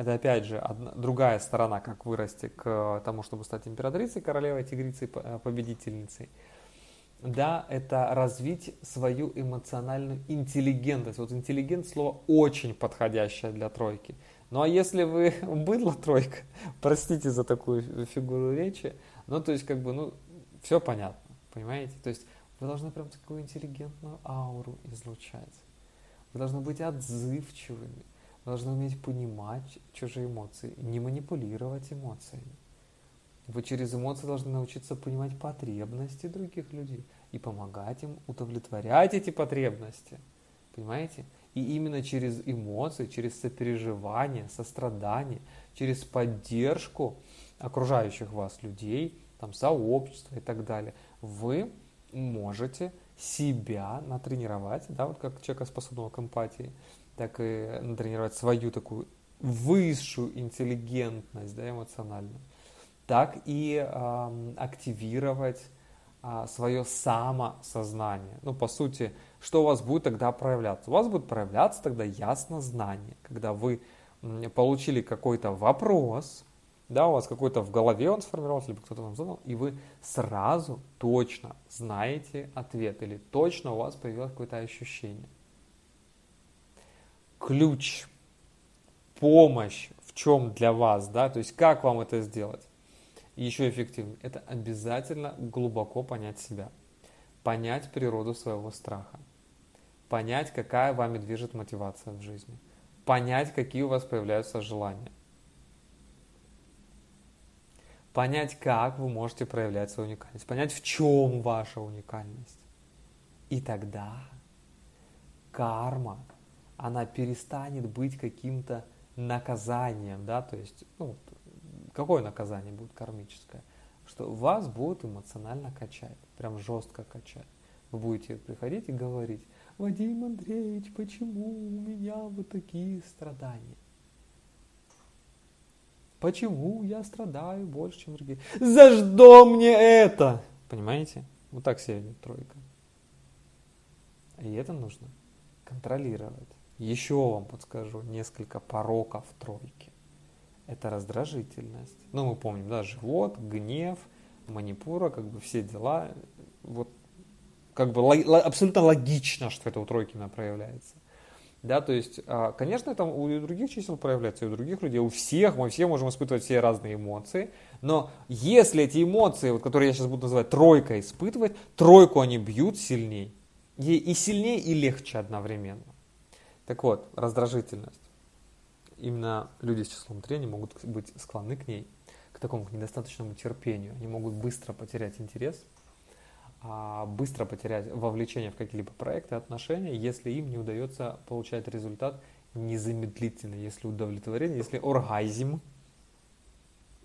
это опять же одна, другая сторона, как вырасти к тому, чтобы стать императрицей, королевой, тигрицей, победительницей. Да, это развить свою эмоциональную интеллигентность. Вот интеллигент слово очень подходящее для тройки. Ну а если вы быдло тройка, простите за такую фигуру речи, ну то есть как бы, ну, все понятно, понимаете? То есть вы должны прям такую интеллигентную ауру излучать. Вы должны быть отзывчивыми, вы должны уметь понимать чужие эмоции, не манипулировать эмоциями. Вы через эмоции должны научиться понимать потребности других людей и помогать им удовлетворять эти потребности. Понимаете? И именно через эмоции, через сопереживание, сострадание, через поддержку окружающих вас людей, там, сообщества и так далее, вы можете себя натренировать, да, вот как человека способного к эмпатии, так и натренировать свою такую высшую интеллигентность да, эмоциональную, так и э, активировать а, свое самосознание. Ну, по сути, что у вас будет тогда проявляться? У вас будет проявляться тогда ясно знание, когда вы получили какой-то вопрос, да, у вас какой-то в голове он сформировался, либо кто-то вам задал, и вы сразу точно знаете ответ, или точно у вас появилось какое-то ощущение. Ключ, помощь в чем для вас, да, то есть как вам это сделать? еще эффективнее, это обязательно глубоко понять себя, понять природу своего страха, понять, какая вами движет мотивация в жизни, понять, какие у вас появляются желания, понять, как вы можете проявлять свою уникальность, понять, в чем ваша уникальность. И тогда карма, она перестанет быть каким-то наказанием, да, то есть, ну, Какое наказание будет кармическое? Что вас будут эмоционально качать, прям жестко качать. Вы будете приходить и говорить, Вадим Андреевич, почему у меня вот такие страдания? Почему я страдаю больше, чем другие? За что мне это? Понимаете? Вот так ведет тройка. И это нужно контролировать. Еще вам подскажу несколько пороков тройки. Это раздражительность. Ну, мы помним, да, живот, гнев, манипура, как бы все дела. Вот как бы абсолютно логично, что это у тройки проявляется. Да, то есть, а, конечно, это у других чисел проявляется, и у других людей, у всех, мы все можем испытывать все разные эмоции, но если эти эмоции, вот, которые я сейчас буду называть тройка испытывать, тройку они бьют сильнее, и, и сильнее, и легче одновременно. Так вот, раздражительность. Именно люди с числом 3 они могут быть склонны к ней, к такому к недостаточному терпению. Они могут быстро потерять интерес, а, быстро потерять вовлечение в какие-либо проекты, отношения, если им не удается получать результат незамедлительно, если удовлетворение, если оргазм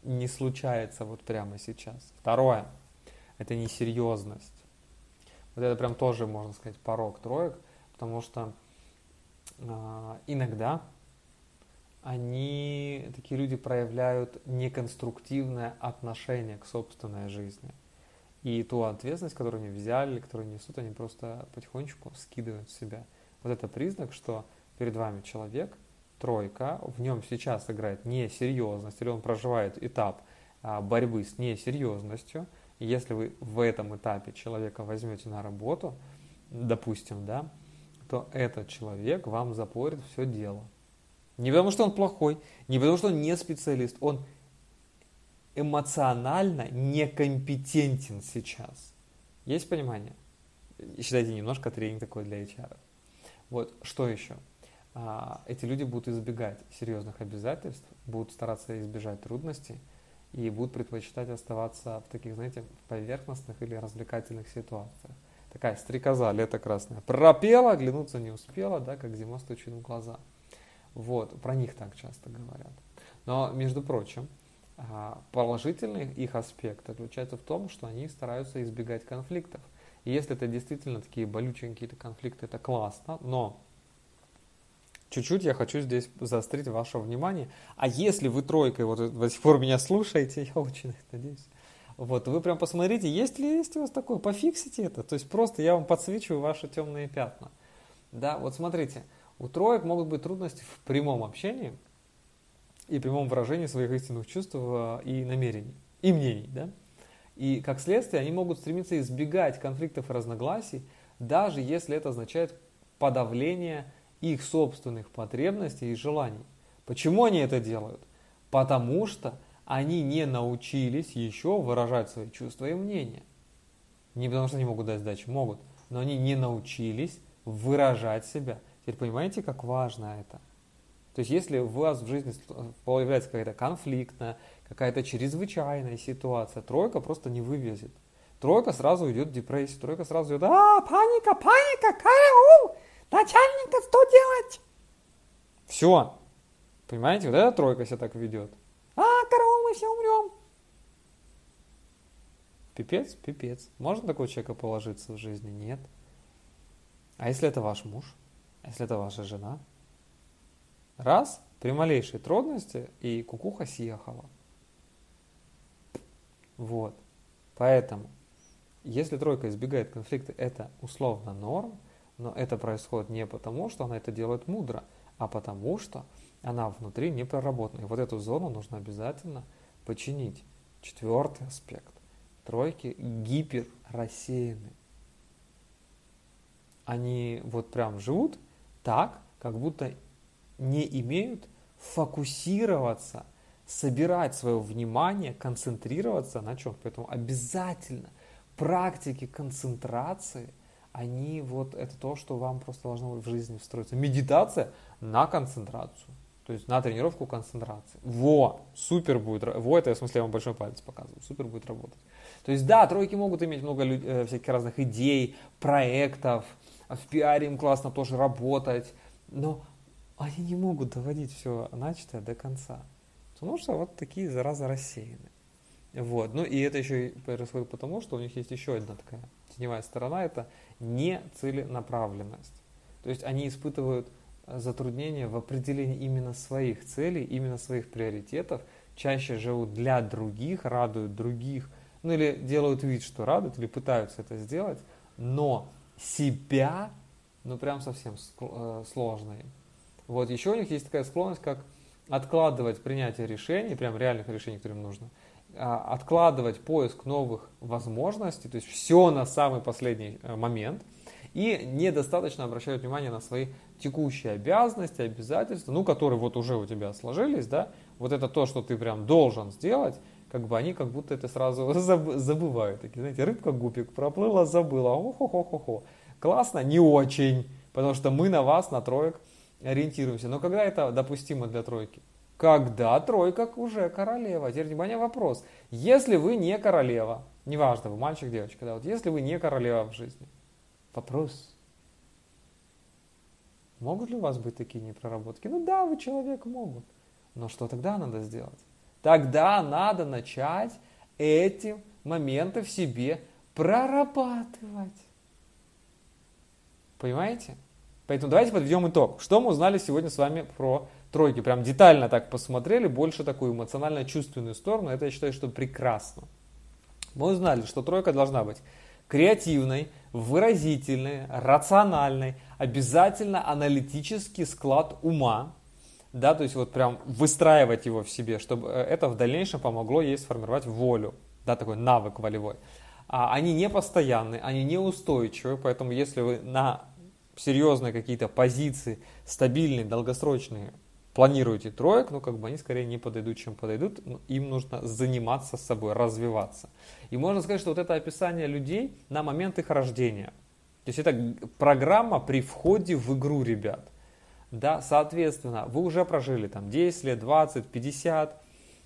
не случается вот прямо сейчас. Второе – это несерьезность. Вот это прям тоже, можно сказать, порог троек, потому что иногда они, такие люди проявляют неконструктивное отношение к собственной жизни – и ту ответственность, которую они взяли, которую несут, они просто потихонечку скидывают с себя. Вот это признак, что перед вами человек, тройка, в нем сейчас играет несерьезность, или он проживает этап а, борьбы с несерьезностью. И если вы в этом этапе человека возьмете на работу, допустим, да, то этот человек вам запорит все дело. Не потому, что он плохой, не потому, что он не специалист, он эмоционально некомпетентен сейчас. Есть понимание? Считайте, немножко тренинг такой для HR. Вот, что еще? А, эти люди будут избегать серьезных обязательств, будут стараться избежать трудностей и будут предпочитать оставаться в таких, знаете, поверхностных или развлекательных ситуациях. Такая стрекоза, лето красное, пропела, оглянуться не успела, да, как зима стучит в глаза. Вот, про них так часто говорят. Но, между прочим, а, положительный их аспект заключается в том, что они стараются избегать конфликтов. И если это действительно такие болючие какие-то конфликты, это классно, но чуть-чуть я хочу здесь заострить ваше внимание. А если вы тройкой вот до сих пор меня слушаете, я очень надеюсь, вот, вы прям посмотрите, есть ли есть у вас такое, пофиксите это. То есть просто я вам подсвечиваю ваши темные пятна. Да, вот смотрите, у троек могут быть трудности в прямом общении, и прямом выражении своих истинных чувств э, и намерений, и мнений. Да? И как следствие они могут стремиться избегать конфликтов и разногласий, даже если это означает подавление их собственных потребностей и желаний. Почему они это делают? Потому что они не научились еще выражать свои чувства и мнения. Не потому что они могут дать сдачу, могут, но они не научились выражать себя. Теперь понимаете, как важно это? То есть если у вас в жизни появляется какая-то конфликтная, какая-то чрезвычайная ситуация, тройка просто не вывезет. Тройка сразу идет в депрессию, тройка сразу идет, а, паника, паника, караул, начальника, что делать? Все. Понимаете, вот эта тройка себя так ведет. А, караул, мы все умрем. Пипец, пипец. Можно такого человека положиться в жизни? Нет. А если это ваш муж? А если это ваша жена? Раз, при малейшей трудности, и кукуха съехала. Вот. Поэтому, если тройка избегает конфликта, это условно норм, но это происходит не потому, что она это делает мудро, а потому что она внутри не проработана. И вот эту зону нужно обязательно починить. Четвертый аспект. Тройки гиперрассеяны. Они вот прям живут так, как будто не имеют фокусироваться, собирать свое внимание, концентрироваться на чем. Поэтому обязательно практики концентрации, они вот это то, что вам просто должно в жизни встроиться. Медитация на концентрацию. То есть на тренировку концентрации. Во, супер будет. Во, это в смысле я вам большой палец показываю. Супер будет работать. То есть да, тройки могут иметь много э, всяких разных идей, проектов. В пиаре им классно тоже работать. Но они не могут доводить все начатое до конца. Потому что вот такие заразы рассеяны. Вот. Ну и это еще происходит потому, что у них есть еще одна такая теневая сторона, это нецеленаправленность. То есть они испытывают э, затруднения в определении именно своих целей, именно своих приоритетов, чаще живут для других, радуют других, ну или делают вид, что радуют, или пытаются это сделать, но себя ну прям совсем э, сложные. Вот еще у них есть такая склонность, как откладывать принятие решений, прям реальных решений, которым нужно, а, откладывать поиск новых возможностей, то есть все на самый последний э, момент, и недостаточно обращают внимание на свои текущие обязанности, обязательства, ну, которые вот уже у тебя сложились, да, вот это то, что ты прям должен сделать, как бы они как будто это сразу забывают. Такие, знаете, рыбка гупик проплыла, забыла, о-хо-хо-хо-хо. Классно? Не очень, потому что мы на вас, на троек, ориентируемся. Но когда это допустимо для тройки? Когда тройка уже королева. Теперь, внимание, вопрос. Если вы не королева, неважно, вы мальчик, девочка, да, вот если вы не королева в жизни, вопрос, могут ли у вас быть такие непроработки? Ну да, вы человек могут. Но что тогда надо сделать? Тогда надо начать эти моменты в себе прорабатывать. Понимаете? Поэтому давайте подведем итог. Что мы узнали сегодня с вами про тройки? Прям детально так посмотрели, больше такую эмоционально-чувственную сторону. Это я считаю, что прекрасно. Мы узнали, что тройка должна быть креативной, выразительной, рациональной, обязательно аналитический склад ума, да, то есть вот прям выстраивать его в себе, чтобы э, это в дальнейшем помогло ей сформировать волю, да, такой навык волевой. А они не постоянны, они не устойчивы, поэтому если вы на серьезные какие-то позиции, стабильные, долгосрочные, планируете троек, ну как бы они скорее не подойдут, чем подойдут, ну, им нужно заниматься собой, развиваться. И можно сказать, что вот это описание людей на момент их рождения. То есть это программа при входе в игру, ребят. Да, соответственно, вы уже прожили там 10 лет, 20, 50,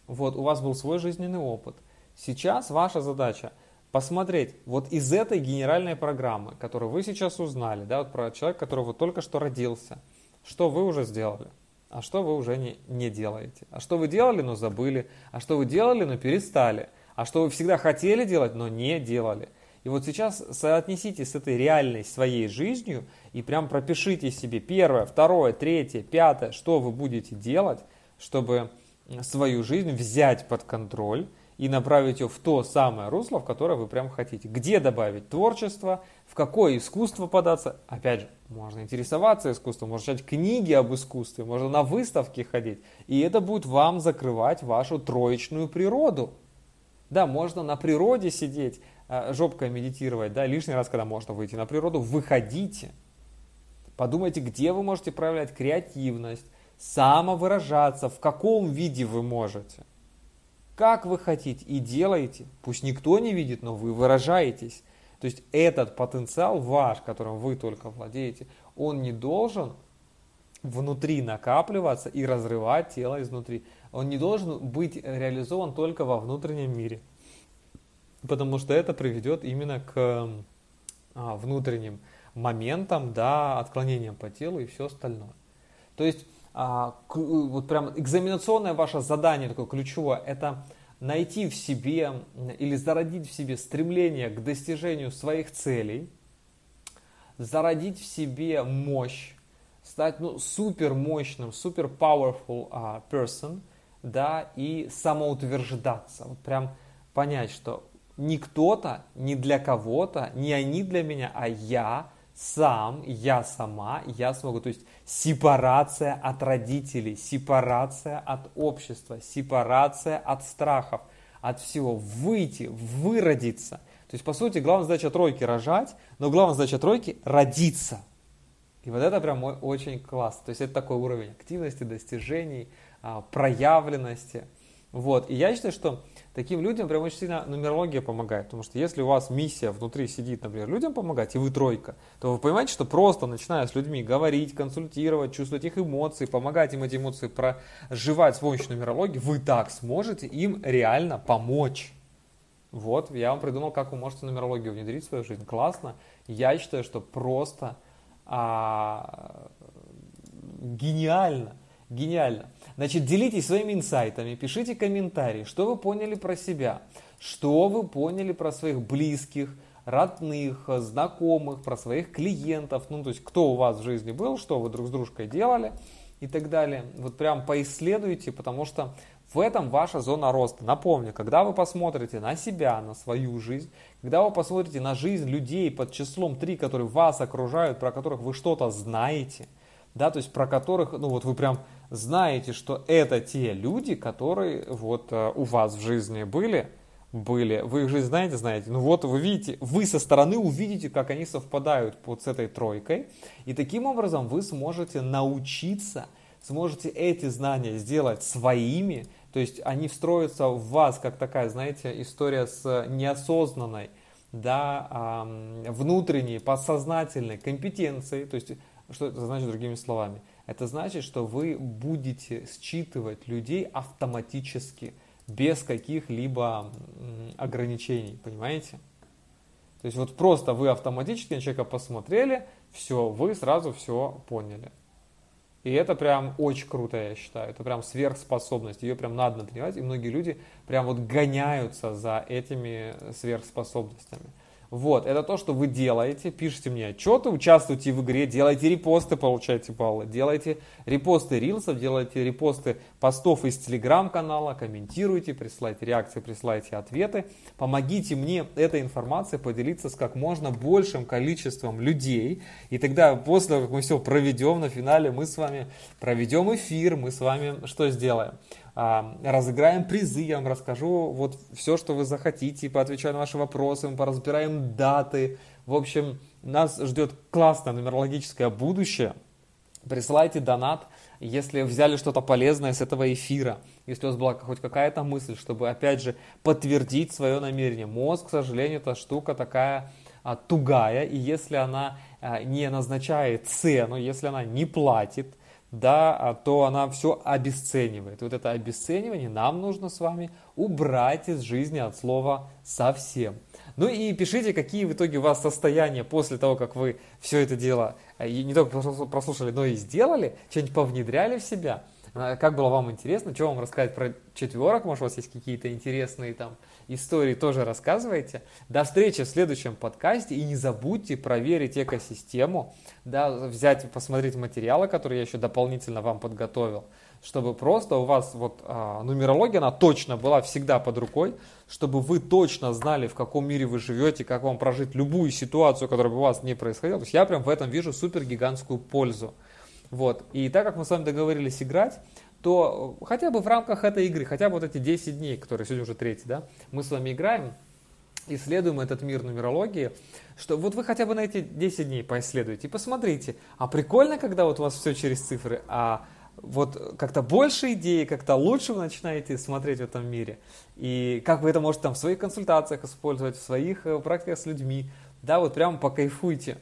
вот, у вас был свой жизненный опыт. Сейчас ваша задача посмотреть вот из этой генеральной программы, которую вы сейчас узнали, да, вот про человека, который вот только что родился, что вы уже сделали, а что вы уже не, не делаете, а что вы делали, но забыли, а что вы делали, но перестали, а что вы всегда хотели делать, но не делали. И вот сейчас соотнесите с этой реальной своей жизнью и прям пропишите себе первое, второе, третье, пятое, что вы будете делать, чтобы свою жизнь взять под контроль, и направить ее в то самое русло, в которое вы прям хотите. Где добавить творчество, в какое искусство податься. Опять же, можно интересоваться искусством, можно читать книги об искусстве, можно на выставки ходить. И это будет вам закрывать вашу троечную природу. Да, можно на природе сидеть, а, жопкой медитировать, да, лишний раз, когда можно выйти на природу, выходите. Подумайте, где вы можете проявлять креативность, самовыражаться, в каком виде вы можете как вы хотите и делаете. Пусть никто не видит, но вы выражаетесь. То есть этот потенциал ваш, которым вы только владеете, он не должен внутри накапливаться и разрывать тело изнутри. Он не должен быть реализован только во внутреннем мире. Потому что это приведет именно к а, внутренним моментам, да, отклонениям по телу и все остальное. То есть а, вот прям экзаменационное ваше задание такое ключевое, это найти в себе или зародить в себе стремление к достижению своих целей, зародить в себе мощь, стать ну, супер мощным, супер powerful uh, person, да, и самоутверждаться. Вот прям понять, что не кто-то, не для кого-то, не они для меня, а я сам, я сама, я смогу. То есть сепарация от родителей, сепарация от общества, сепарация от страхов, от всего. Выйти, выродиться. То есть, по сути, главная задача тройки рожать, но главная задача тройки родиться. И вот это прям очень классно. То есть это такой уровень активности, достижений, а, проявленности. Вот. И я считаю, что таким людям прям очень сильно нумерология помогает. Потому что если у вас миссия внутри сидит, например, людям помогать, и вы тройка, то вы понимаете, что просто начиная с людьми говорить, консультировать, чувствовать их эмоции, помогать им эти эмоции проживать с помощью нумерологии, вы так сможете им реально помочь. Вот, я вам придумал, как вы можете нумерологию внедрить в свою жизнь. Классно. Я считаю, что просто а, гениально. Гениально. Значит, делитесь своими инсайтами, пишите комментарии, что вы поняли про себя, что вы поняли про своих близких, родных, знакомых, про своих клиентов, ну, то есть, кто у вас в жизни был, что вы друг с дружкой делали и так далее. Вот прям поисследуйте, потому что В этом ваша зона роста. Напомню, когда вы посмотрите на себя, на свою жизнь, когда вы посмотрите на жизнь людей под числом 3, которые вас окружают, про которых вы что-то знаете, да, то есть про которых, ну вот вы прям знаете, что это те люди, которые вот э, у вас в жизни были, были, вы их жизнь знаете, знаете, ну вот вы видите, вы со стороны увидите, как они совпадают вот с этой тройкой, и таким образом вы сможете научиться, сможете эти знания сделать своими, то есть они встроятся в вас, как такая, знаете, история с неосознанной, да, внутренней, подсознательной компетенцией. То есть, что это значит другими словами? Это значит, что вы будете считывать людей автоматически, без каких-либо ограничений, понимаете? То есть вот просто вы автоматически на человека посмотрели, все, вы сразу все поняли. И это прям очень круто, я считаю. Это прям сверхспособность. Ее прям надо тренировать. И многие люди прям вот гоняются за этими сверхспособностями. Вот, это то, что вы делаете, пишите мне отчеты, участвуйте в игре, делайте репосты, получайте баллы, делайте репосты рилсов, делайте репосты постов из телеграм-канала, комментируйте, присылайте реакции, присылайте ответы. Помогите мне этой информацией поделиться с как можно большим количеством людей. И тогда после как мы все проведем на финале, мы с вами проведем эфир, мы с вами что сделаем? Разыграем призы, я вам расскажу вот все, что вы захотите, поотвечаю на ваши вопросы, мы поразбираем даты. В общем, нас ждет классное нумерологическое будущее. Присылайте донат, если взяли что-то полезное с этого эфира, если у вас была хоть какая-то мысль, чтобы, опять же, подтвердить свое намерение. Мозг, к сожалению, эта штука такая а, тугая, и если она а, не назначает цену, если она не платит, да, а то она все обесценивает. Вот это обесценивание нам нужно с вами убрать из жизни от слова совсем. Ну и пишите, какие в итоге у вас состояния после того, как вы все это дело э, не только прослушали, но и сделали, что-нибудь повнедряли в себя. А, как было вам интересно, что вам рассказать про четверок, может у вас есть какие-то интересные там истории, тоже рассказывайте. До встречи в следующем подкасте и не забудьте проверить экосистему, да, взять, посмотреть материалы, которые я еще дополнительно вам подготовил, чтобы просто у вас вот а, нумерология, она точно была всегда под рукой, чтобы вы точно знали, в каком мире вы живете, как вам прожить любую ситуацию, которая бы у вас не происходила. То есть я прям в этом вижу супер гигантскую пользу. Вот. И так как мы с вами договорились играть, то хотя бы в рамках этой игры, хотя бы вот эти 10 дней, которые сегодня уже третий, да, мы с вами играем, исследуем этот мир нумерологии, что вот вы хотя бы на эти 10 дней поисследуйте и посмотрите, а прикольно, когда вот у вас все через цифры, а вот как-то больше идей, как-то лучше вы начинаете смотреть в этом мире. И как вы это можете там в своих консультациях использовать, в своих э, практиках с людьми. Да, вот прямо покайфуйте.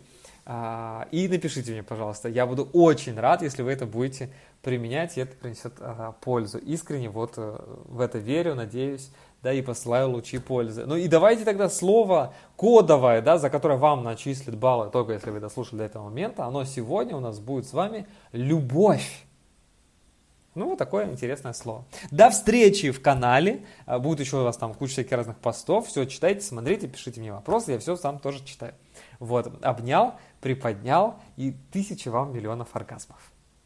А, и напишите мне, пожалуйста. Я буду очень рад, если вы это будете применять, и это принесет а, пользу. Искренне вот э, в это верю, надеюсь, да, и посылаю лучи пользы. Ну и давайте тогда слово кодовое, да, за которое вам начислят баллы, только если вы дослушали до этого момента, оно сегодня у нас будет с вами любовь. Ну, вот такое интересное слово. До встречи в канале. А, будет еще у вас там куча всяких разных постов. Все читайте, смотрите, пишите мне вопросы. Я все сам тоже читаю. Вот, обнял, приподнял и тысячи вам миллионов оргазмов.